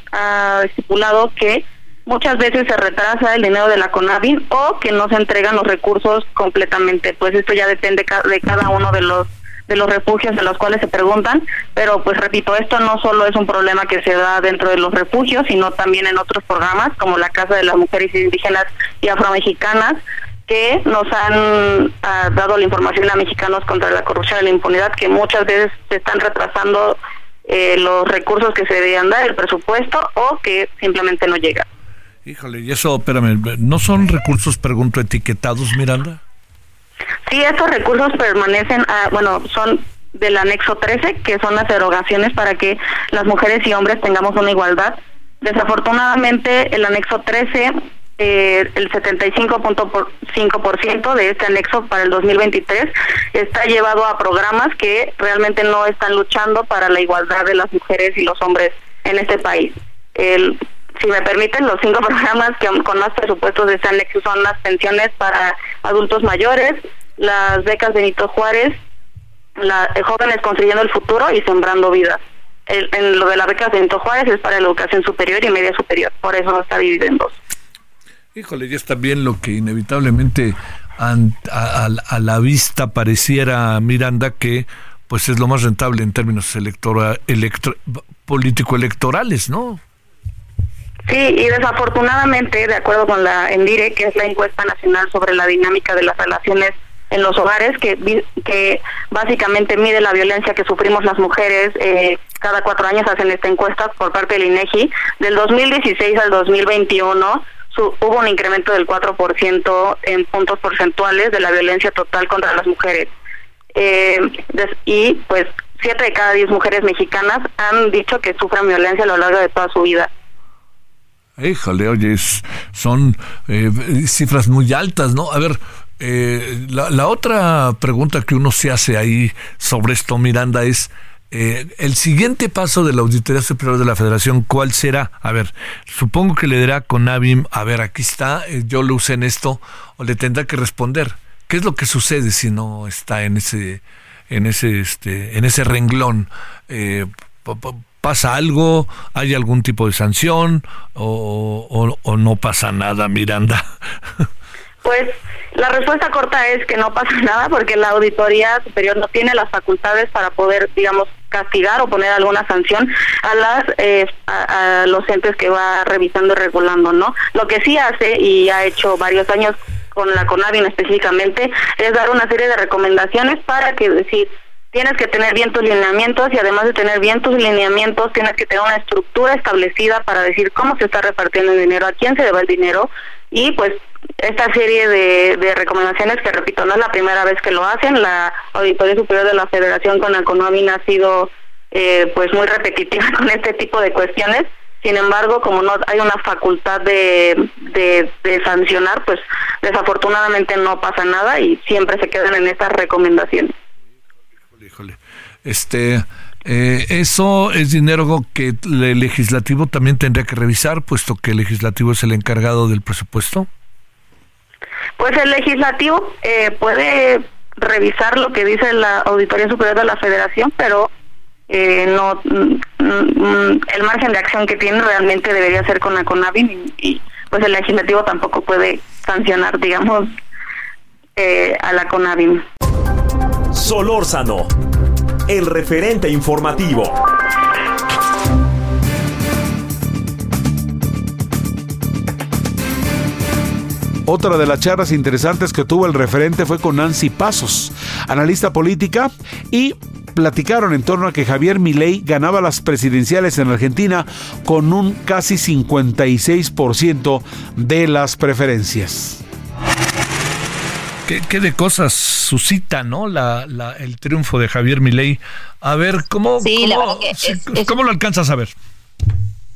estipulado que muchas veces se retrasa el dinero de la CONAVI o que no se entregan los recursos completamente. Pues esto ya depende de cada uno de los de los refugios de los cuales se preguntan, pero pues repito, esto no solo es un problema que se da dentro de los refugios, sino también en otros programas como la Casa de las Mujeres Indígenas y Afromexicanas, que nos han ah, dado la información a mexicanos contra la corrupción y la impunidad, que muchas veces se están retrasando eh, los recursos que se debían dar, el presupuesto, o que simplemente no llega. Híjole, y eso, espérame, ¿no son recursos, pregunto, etiquetados, Miranda? Sí, estos recursos permanecen, ah, bueno, son del anexo 13, que son las erogaciones para que las mujeres y hombres tengamos una igualdad. Desafortunadamente, el anexo 13, eh, el 75.5% de este anexo para el 2023 está llevado a programas que realmente no están luchando para la igualdad de las mujeres y los hombres en este país. El, si me permiten, los cinco [laughs] programas que con más presupuestos de este anexo son las pensiones para adultos mayores, las becas de Benito Juárez, la, eh, jóvenes construyendo el futuro y sembrando vidas. en lo de las becas de Benito Juárez es para la educación superior y media superior, por eso no está dividido en dos. Híjole, ya está bien lo que inevitablemente a, la vista pareciera Miranda que pues es lo más rentable en términos electoral, político electorales, ¿no? Sí, y desafortunadamente, de acuerdo con la ENDIRE, que es la encuesta nacional sobre la dinámica de las relaciones en los hogares, que, básicamente mide la violencia que sufrimos las mujeres. Eh, cada cuatro años hacen esta encuesta por parte del INEGI. Del 2016 al 2021 hubo un incremento del 4% en puntos porcentuales de la violencia total contra las mujeres. Eh, y pues siete de cada diez mujeres mexicanas han dicho que sufren violencia a lo largo de toda su vida. Híjole, oye, son eh, cifras muy altas, ¿no? A ver, eh, la, otra pregunta que uno se hace ahí sobre esto, Miranda, es eh, el siguiente paso de la Auditoría Superior de la Federación, ¿cuál será? A ver, supongo que le dirá con Avim, a ver, aquí está, eh, yo lo usé en esto, o le tendrá que responder. ¿Qué es lo que sucede si no está en ese, en ese, este, en ese renglón? ¿Pasa algo? ¿Hay algún tipo de sanción? ¿O, o no pasa nada, Miranda? [laughs] Pues la respuesta corta es que no pasa [laughs] nada porque la auditoría superior no tiene las facultades para poder, digamos, castigar o poner alguna sanción a las eh, a, los entes que va revisando y regulando, ¿no? Lo que sí hace y ha hecho varios años con la CONAVIN específicamente es dar una serie de recomendaciones para que decir tienes que tener bien tus lineamientos y además de tener bien tus lineamientos, tienes que tener una estructura establecida para decir cómo se está repartiendo el dinero, a quién se debe el dinero y pues esta serie de, recomendaciones que repito no es la primera vez que lo hacen, la Auditoría Superior de la Federación con la Conamina ha sido eh, pues muy repetitiva [laughs] con este tipo de cuestiones. Sin embargo, como no hay una facultad de, sancionar, pues desafortunadamente no pasa nada y siempre se quedan en estas recomendaciones. Híjole, Este, eh, eso es dinero que el legislativo también tendría que revisar, puesto que el legislativo es el encargado del presupuesto. Pues el legislativo eh, puede revisar lo que dice la Auditoría Superior de la Federación, pero eh, no mm, mm, el margen de acción que tiene realmente debería ser con la CONAVIN y, pues el legislativo tampoco puede sancionar, digamos, eh, a la CONAVIN. Solórzano, el referente informativo. Otra de las charlas interesantes que tuvo el referente fue con Nancy Pasos, analista política, y platicaron en torno a que Javier Milei ganaba las presidenciales en Argentina con un casi 56% de las preferencias. ¿Qué, de cosas suscita, ¿no? La, el triunfo de Javier Milei. A ver, ¿cómo, cómo lo alcanzas a ver?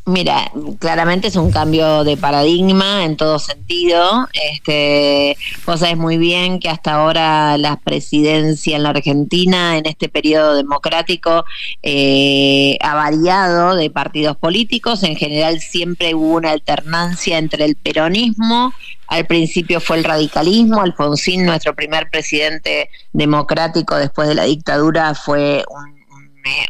Mira, claramente es un cambio de paradigma en todo sentido. Este, vos sabés muy bien que hasta ahora la presidencia en la Argentina, en este periodo democrático, eh, ha variado de partidos políticos. En general siempre hubo una alternancia entre el peronismo. Al principio fue el radicalismo. Alfonsín, nuestro primer presidente democrático después de la dictadura, fue un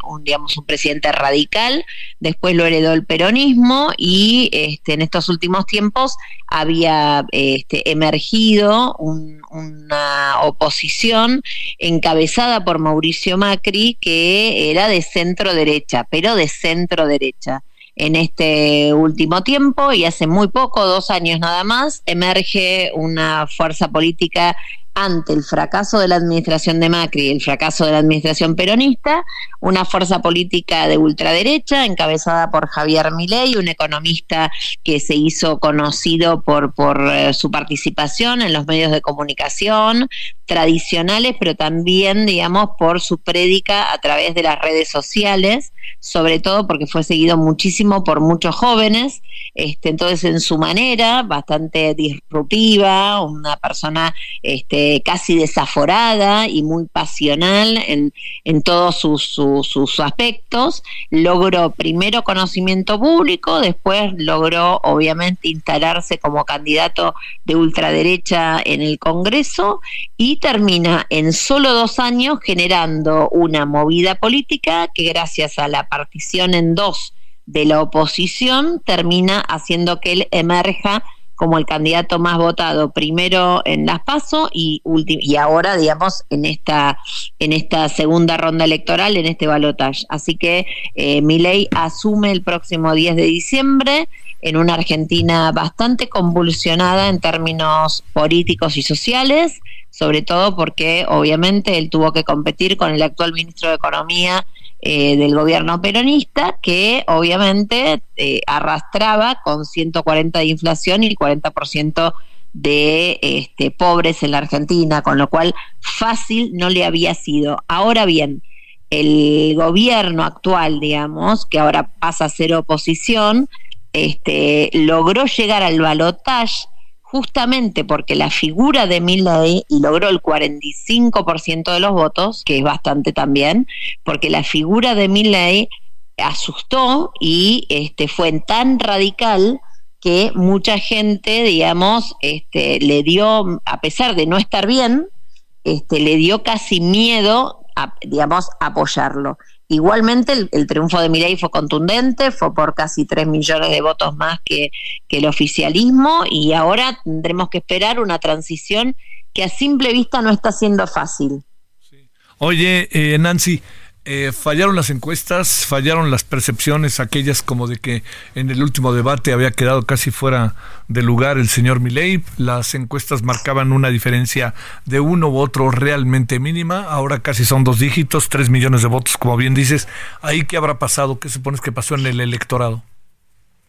un, digamos, un presidente radical, después lo heredó el peronismo y este, en estos últimos tiempos había este, emergido una oposición encabezada por Mauricio Macri que era de centro derecha, pero de centro derecha en este último tiempo y hace muy poco, dos años nada más, emerge una fuerza política ante el fracaso de la administración de Macri y el fracaso de la administración peronista, una fuerza política de ultraderecha encabezada por Javier Milei, un economista que se hizo conocido por, por eh, su participación en los medios de comunicación tradicionales, pero también, digamos, por su prédica a través de las redes sociales, sobre todo porque fue seguido muchísimo por muchos jóvenes, este, entonces en su manera, bastante disruptiva, una persona este, casi desaforada y muy pasional en, en todos sus, sus, aspectos. Logró primero conocimiento público, después logró obviamente instalarse como candidato de ultraderecha en el Congreso y termina en solo dos años generando una movida política que gracias a la partición en dos de la oposición termina haciendo que él emerja como el candidato más votado primero en las PASO y y ahora digamos en esta en esta segunda ronda electoral en este balotaje. Así que eh, ley asume el próximo 10 de diciembre en una Argentina bastante convulsionada en términos políticos y sociales, sobre todo porque obviamente él tuvo que competir con el actual ministro de Economía eh, del gobierno peronista que obviamente eh, arrastraba con 140 de inflación y el 40% de este, pobres en la Argentina, con lo cual fácil no le había sido. Ahora bien, el gobierno actual, digamos, que ahora pasa a ser oposición, este, logró llegar al balotaje justamente porque la figura de Milley logró el 45% de los votos, que es bastante también, porque la figura de Milley asustó y este fue tan radical que mucha gente, digamos, este le dio a pesar de no estar bien, este le dio casi miedo a, digamos, apoyarlo. Igualmente el, triunfo de Milei fue contundente, fue por casi 3 millones de votos más que, el oficialismo y ahora tendremos que esperar una transición que a simple vista no está siendo fácil. Oye, eh, Nancy, eh, fallaron las encuestas, fallaron las percepciones, aquellas como de que en el último debate había quedado casi fuera de lugar el señor Milei. Las encuestas marcaban una diferencia de uno u otro realmente mínima. Ahora casi son dos dígitos, tres millones de votos, como bien dices. ¿Ahí qué habrá pasado? ¿Qué supones que pasó en el electorado?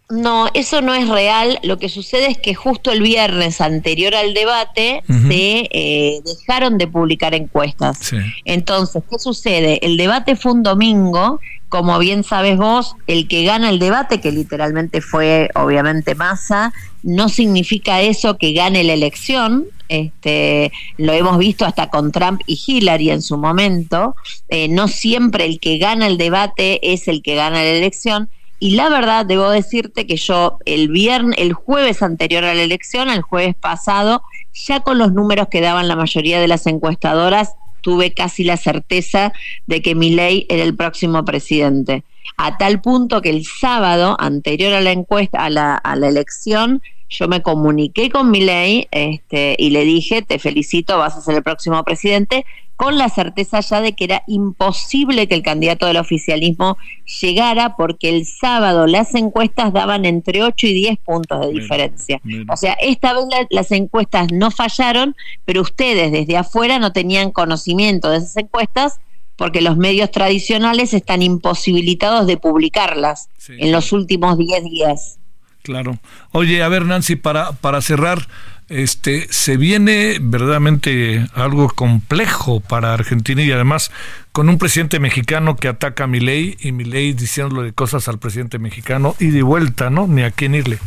No, eso no es real. Lo que sucede es que justo el viernes anterior al debate se eh, dejaron de publicar encuestas. Entonces, ¿qué sucede? El debate fue un domingo. Como bien sabes vos, el que gana el debate, que literalmente fue obviamente Massa, no significa eso que gane la elección. Este, lo hemos visto hasta con Trump y Hillary en su momento. Eh, no siempre el que gana el debate es el que gana la elección y la verdad, debo decirte que yo el viernes, el jueves anterior a la elección, el jueves pasado, ya con los números que daban la mayoría de las encuestadoras, tuve casi la certeza de que Milei era el próximo presidente. A tal punto que el sábado anterior a la encuesta, a la, a la elección, yo me comuniqué con Milei este, y le dije, te felicito, vas a ser el próximo presidente, con la certeza ya de que era imposible que el candidato del oficialismo llegara porque el sábado las encuestas daban entre 8 y 10 puntos de diferencia. O sea, esta vez las encuestas no fallaron, pero ustedes desde afuera no tenían conocimiento de esas encuestas porque los medios tradicionales están imposibilitados de publicarlas en los últimos 10 días. Claro. Oye, a ver, Nancy, para, para cerrar, este, se viene verdaderamente algo complejo para Argentina y además con un presidente mexicano que ataca a Milei y Milei diciéndole cosas al presidente mexicano y de vuelta, ¿no? Ni a quién irle.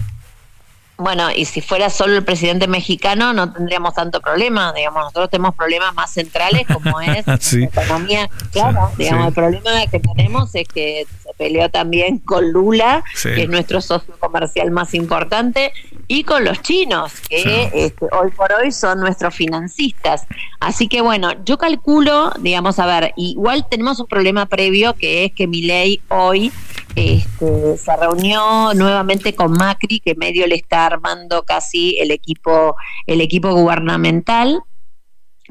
Bueno, y si fuera solo el presidente mexicano no tendríamos tanto problema, digamos, nosotros tenemos problemas más centrales como es [laughs] la economía, claro, digamos, el problema que tenemos es que se peleó también con Lula, que es nuestro socio comercial más importante, y con los chinos, que este, hoy por hoy son nuestros financistas. Así que bueno, yo calculo, digamos, a ver, igual tenemos un problema previo que es que mi ley hoy este, se reunió nuevamente con Macri, que medio le está armando casi el equipo, el equipo gubernamental,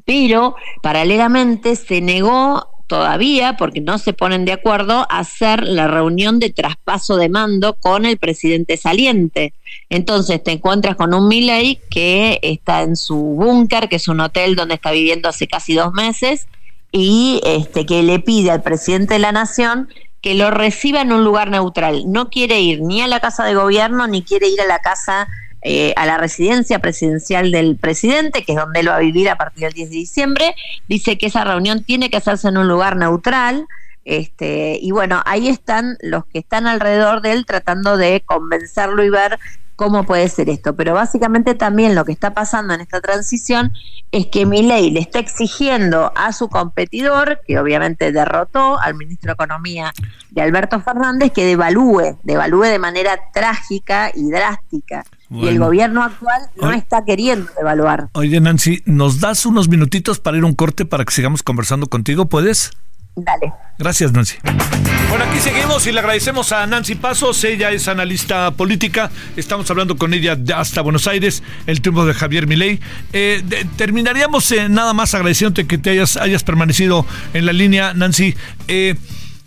pero paralelamente se negó todavía, porque no se ponen de acuerdo, a hacer la reunión de traspaso de mando con el presidente saliente. Entonces te encuentras con un Milley que está en su búnker, que es un hotel donde está viviendo hace casi dos meses, y este que le pide al presidente de la nación que lo reciba en un lugar neutral. No quiere ir ni a la casa de gobierno ni quiere ir a la casa, eh, a la residencia presidencial del presidente, que es donde él va a vivir a partir del 10 de diciembre. Dice que esa reunión tiene que hacerse en un lugar neutral. Este, y bueno, ahí están los que están alrededor de él tratando de convencerlo y ver cómo puede ser esto. Pero básicamente también lo que está pasando en esta transición es que Milei le está exigiendo a su competidor, que obviamente derrotó al ministro de Economía de Alberto Fernández, que devalúe, devalúe de manera trágica y drástica. Y el gobierno actual no está queriendo devaluar. Oye, Nancy, ¿nos das unos minutitos para ir a un corte para que sigamos conversando contigo? ¿Puedes? Dale. Gracias, Nancy. Bueno, aquí seguimos y le agradecemos a Nancy Pasos. Ella es analista política. Estamos hablando con ella hasta Buenos Aires, el triunfo de Javier Milei. Eh, terminaríamos eh, nada más agradeciéndote que te hayas, hayas permanecido en la línea, Nancy. Eh,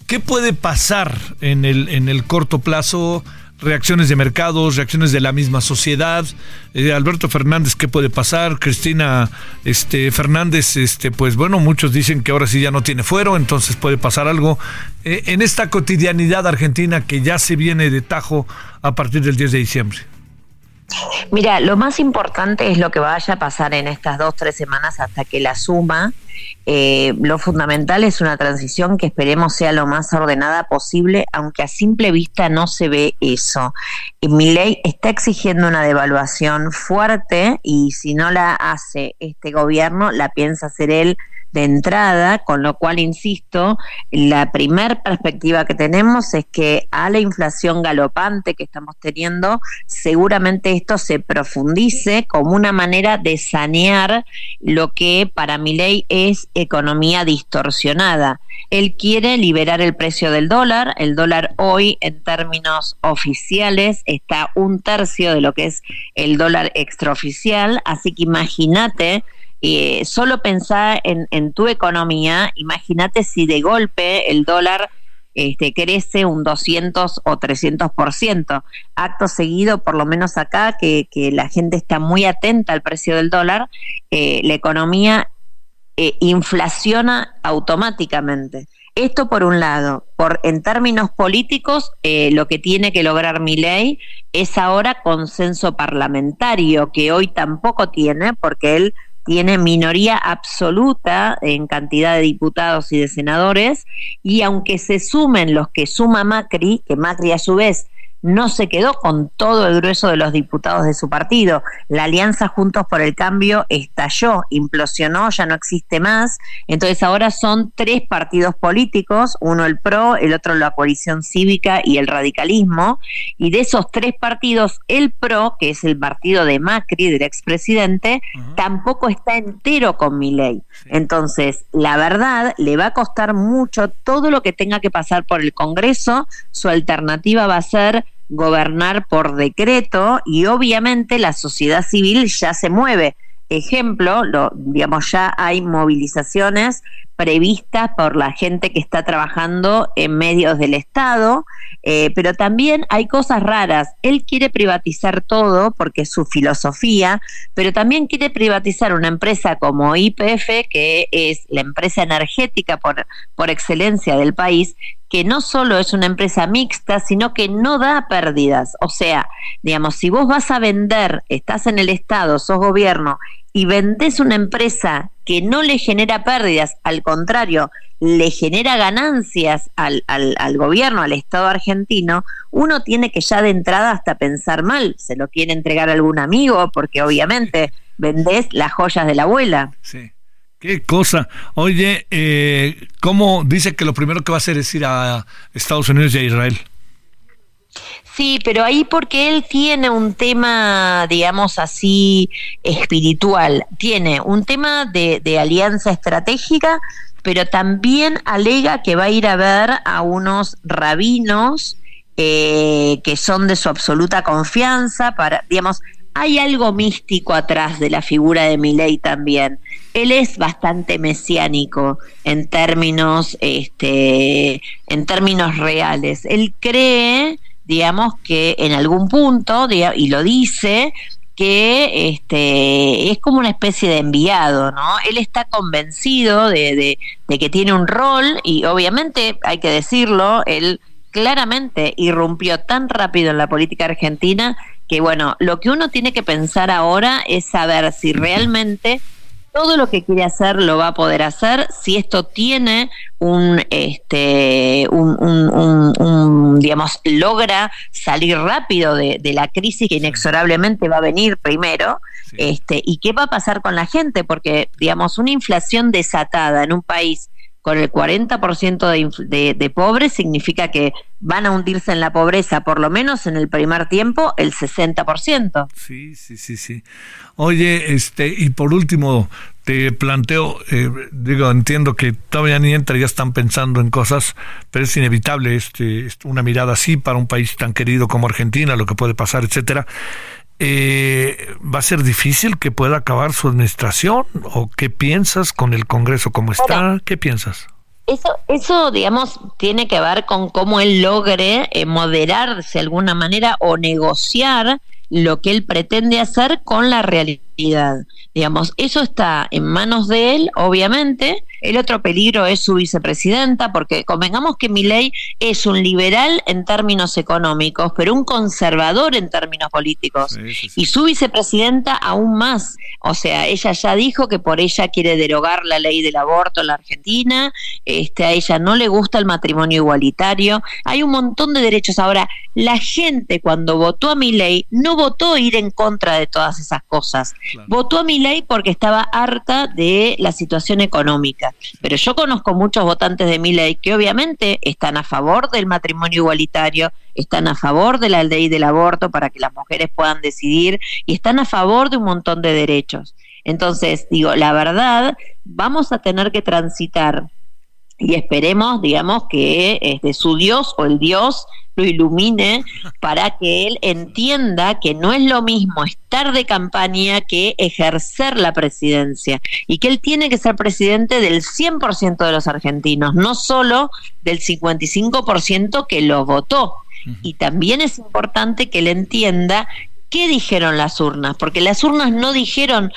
¿Qué puede pasar en el, en el corto plazo? Reacciones de mercados, reacciones de la misma sociedad. Eh, Alberto Fernández, ¿qué puede pasar? Cristina este, Fernández, este, pues bueno, muchos dicen que ahora sí ya no tiene fuero, entonces puede pasar algo. Eh, en esta cotidianidad argentina que ya se viene de tajo a partir del 10 de diciembre. Mira, lo más importante es lo que vaya a pasar en estas dos, tres semanas hasta que la suma. Eh, lo fundamental es una transición que esperemos sea lo más ordenada posible, aunque a simple vista no se ve eso. Mi ley está exigiendo una devaluación fuerte y si no la hace este gobierno, la piensa hacer él de entrada, con lo cual, insisto, la primer perspectiva que tenemos es que a la inflación galopante que estamos teniendo, seguramente esto se profundice como una manera de sanear lo que para mi ley es economía distorsionada. Él quiere liberar el precio del dólar. El dólar hoy, en términos oficiales, está un tercio de lo que es el dólar extraoficial. Así que imagínate eh, solo pensá en, en tu economía, imagínate si de golpe el dólar este, crece un 200 o 300%. Acto seguido, por lo menos acá, que, la gente está muy atenta al precio del dólar, eh, la economía eh, inflaciona automáticamente. Esto por un lado, por en términos políticos, eh, lo que tiene que lograr mi ley es ahora consenso parlamentario, que hoy tampoco tiene, porque él tiene minoría absoluta en cantidad de diputados y de senadores, y aunque se sumen los que suma Macri, que Macri a su vez no se quedó con todo el grueso de los diputados de su partido. La alianza Juntos por el Cambio estalló, implosionó, ya no existe más. Entonces ahora son tres partidos políticos, uno el PRO, el otro la coalición cívica y el radicalismo. Y de esos tres partidos, el PRO, que es el partido de Macri, del expresidente, tampoco está entero con mi ley. Entonces, la verdad, le va a costar mucho todo lo que tenga que pasar por el Congreso. Su alternativa va a ser gobernar por decreto y obviamente la sociedad civil ya se mueve. Ejemplo, lo, digamos, ya hay movilizaciones previstas por la gente que está trabajando en medios del Estado, eh, pero también hay cosas raras. Él quiere privatizar todo porque es su filosofía, pero también quiere privatizar una empresa como IPF, que es la empresa energética por, por excelencia del país, que no solo es una empresa mixta, sino que no da pérdidas. O sea, digamos, si vos vas a vender, estás en el Estado, sos gobierno, y vendés una empresa que no le genera pérdidas, al contrario, le genera ganancias al, al, al, gobierno, al Estado argentino, uno tiene que ya de entrada hasta pensar mal, se lo quiere entregar algún amigo, porque obviamente vendés las joyas de la abuela. Sí. Qué cosa. Oye, eh, ¿cómo dice que lo primero que va a hacer es ir a Estados Unidos y a Israel? Sí, pero ahí porque él tiene un tema, digamos así, espiritual. Tiene un tema de, alianza estratégica, pero también alega que va a ir a ver a unos rabinos eh, que son de su absoluta confianza para, digamos, hay algo místico atrás de la figura de Milei también. Él es bastante mesiánico en términos, este, en términos reales. Él cree, digamos, que en algún punto, y lo dice, que este es como una especie de enviado, ¿no? Él está convencido de, de, de que tiene un rol y obviamente hay que decirlo, él claramente irrumpió tan rápido en la política argentina que bueno, lo que uno tiene que pensar ahora es saber si realmente todo lo que quiere hacer lo va a poder hacer, si esto tiene un, este, un, un, un, digamos, logra salir rápido de, de, la crisis que inexorablemente va a venir primero, sí. este, y qué va a pasar con la gente, porque, digamos, una inflación desatada en un país con el 40% de, de, de pobres significa que van a hundirse en la pobreza, por lo menos en el primer tiempo, el 60%. Sí, sí, sí, sí. Oye, este, y por último, te planteo, eh, digo, entiendo que todavía ni entra, ya están pensando en cosas, pero es inevitable este, una mirada así para un país tan querido como Argentina, lo que puede pasar, etcétera. Eh, ¿Va a ser difícil que pueda acabar su administración? ¿O qué piensas con el Congreso como está? Ahora, ¿Qué piensas? Eso, eso, digamos, tiene que ver con cómo él logre eh, moderarse de alguna manera o negociar lo que él pretende hacer con la realidad. Digamos, eso está en manos de él, obviamente. El otro peligro es su vicepresidenta, porque convengamos que Milei es un liberal en términos económicos, pero un conservador en términos políticos. Sí, sí, sí. Y su vicepresidenta aún más. O sea, ella ya dijo que por ella quiere derogar la ley del aborto en la Argentina, este, a ella no le gusta el matrimonio igualitario. Hay un montón de derechos. Ahora, la gente cuando votó a Milei no votó ir en contra de todas esas cosas. Claro. Votó a Milei porque estaba harta de la situación económica. Pero yo conozco muchos votantes de mi ley que obviamente están a favor del matrimonio igualitario, están a favor de la ley del aborto para que las mujeres puedan decidir y están a favor de un montón de derechos. Entonces, digo, la verdad, vamos a tener que transitar y esperemos, digamos, que este, su Dios o el Dios lo ilumine para que él entienda que no es lo mismo estar de campaña que ejercer la presidencia y que él tiene que ser presidente del 100% de los argentinos, no solo del 55% que lo votó. Y también es importante que él entienda qué dijeron las urnas, porque las urnas no dijeron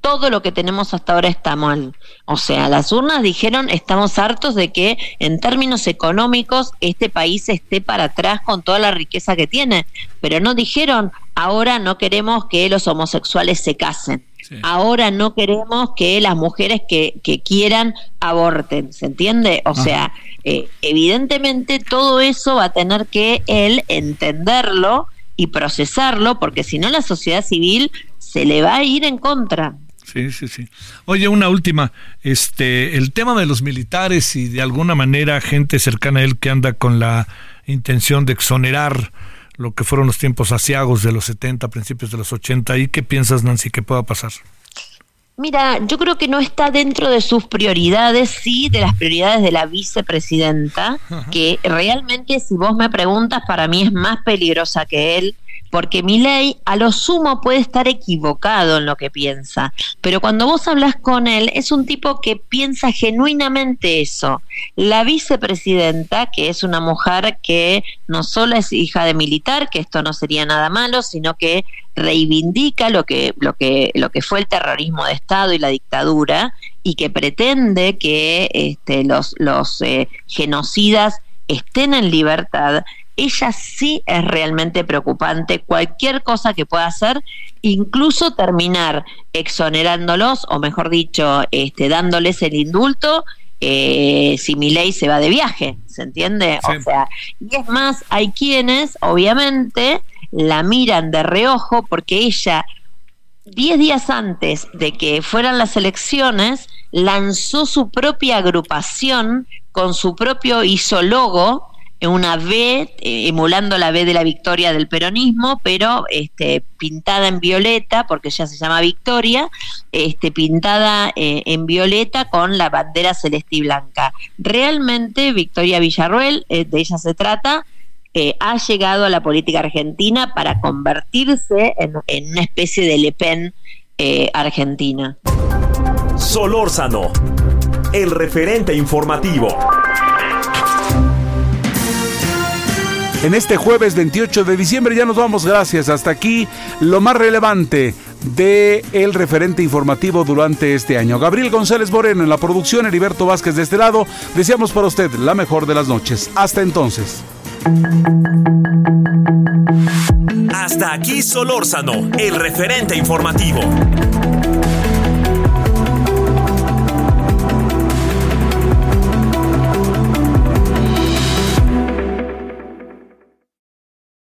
todo lo que tenemos hasta ahora está mal. O sea, las urnas dijeron estamos hartos de que en términos económicos este país esté para atrás con toda la riqueza que tiene, pero no dijeron ahora no queremos que los homosexuales se casen. Ahora no queremos que las mujeres que, que quieran aborten, ¿se entiende? O sea, eh, evidentemente todo eso va a tener que él entenderlo y procesarlo, porque si no la sociedad civil se le va a ir en contra. Sí, sí, sí. Oye, una última. Este, el tema de los militares y de alguna manera gente cercana a él que anda con la intención de exonerar lo que fueron los tiempos asiagos de los 70, principios de los 80. ¿Y qué piensas, Nancy, que pueda pasar? Mira, yo creo que no está dentro de sus prioridades, sí, de las prioridades de la vicepresidenta, que realmente, si vos me preguntas, para mí es más peligrosa que él porque mi ley a lo sumo puede estar equivocado en lo que piensa, pero cuando vos hablas con él es un tipo que piensa genuinamente eso. La vicepresidenta, que es una mujer que no solo es hija de militar, que esto no sería nada malo, sino que reivindica lo que, lo que, lo que fue el terrorismo de Estado y la dictadura, y que pretende que este, los, los eh, genocidas estén en libertad, ella sí es realmente preocupante. Cualquier cosa que pueda hacer, incluso terminar exonerándolos, o mejor dicho, este, dándoles el indulto, eh, si mi ley se va de viaje, ¿se entiende? O sea, y es más, hay quienes, obviamente, la miran de reojo porque ella, diez días antes de que fueran las elecciones, lanzó su propia agrupación con su propio isólogo una V, eh, emulando la V de la victoria del peronismo, pero este, pintada en violeta, porque ya se llama Victoria, este, pintada eh, en violeta con la bandera celeste y blanca. Realmente Victoria Villarruel, eh, de ella se trata, ha llegado a la política argentina para convertirse en, en una especie de Le Pen argentina. Solórzano, el referente informativo. En este jueves 28 de diciembre ya nos vamos, gracias. Hasta aquí lo más relevante de el referente informativo durante este año. Gabriel González Moreno en la producción, Heriberto Vázquez de este lado. Deseamos para usted la mejor de las noches. Hasta entonces. Hasta aquí Solórzano, el referente informativo.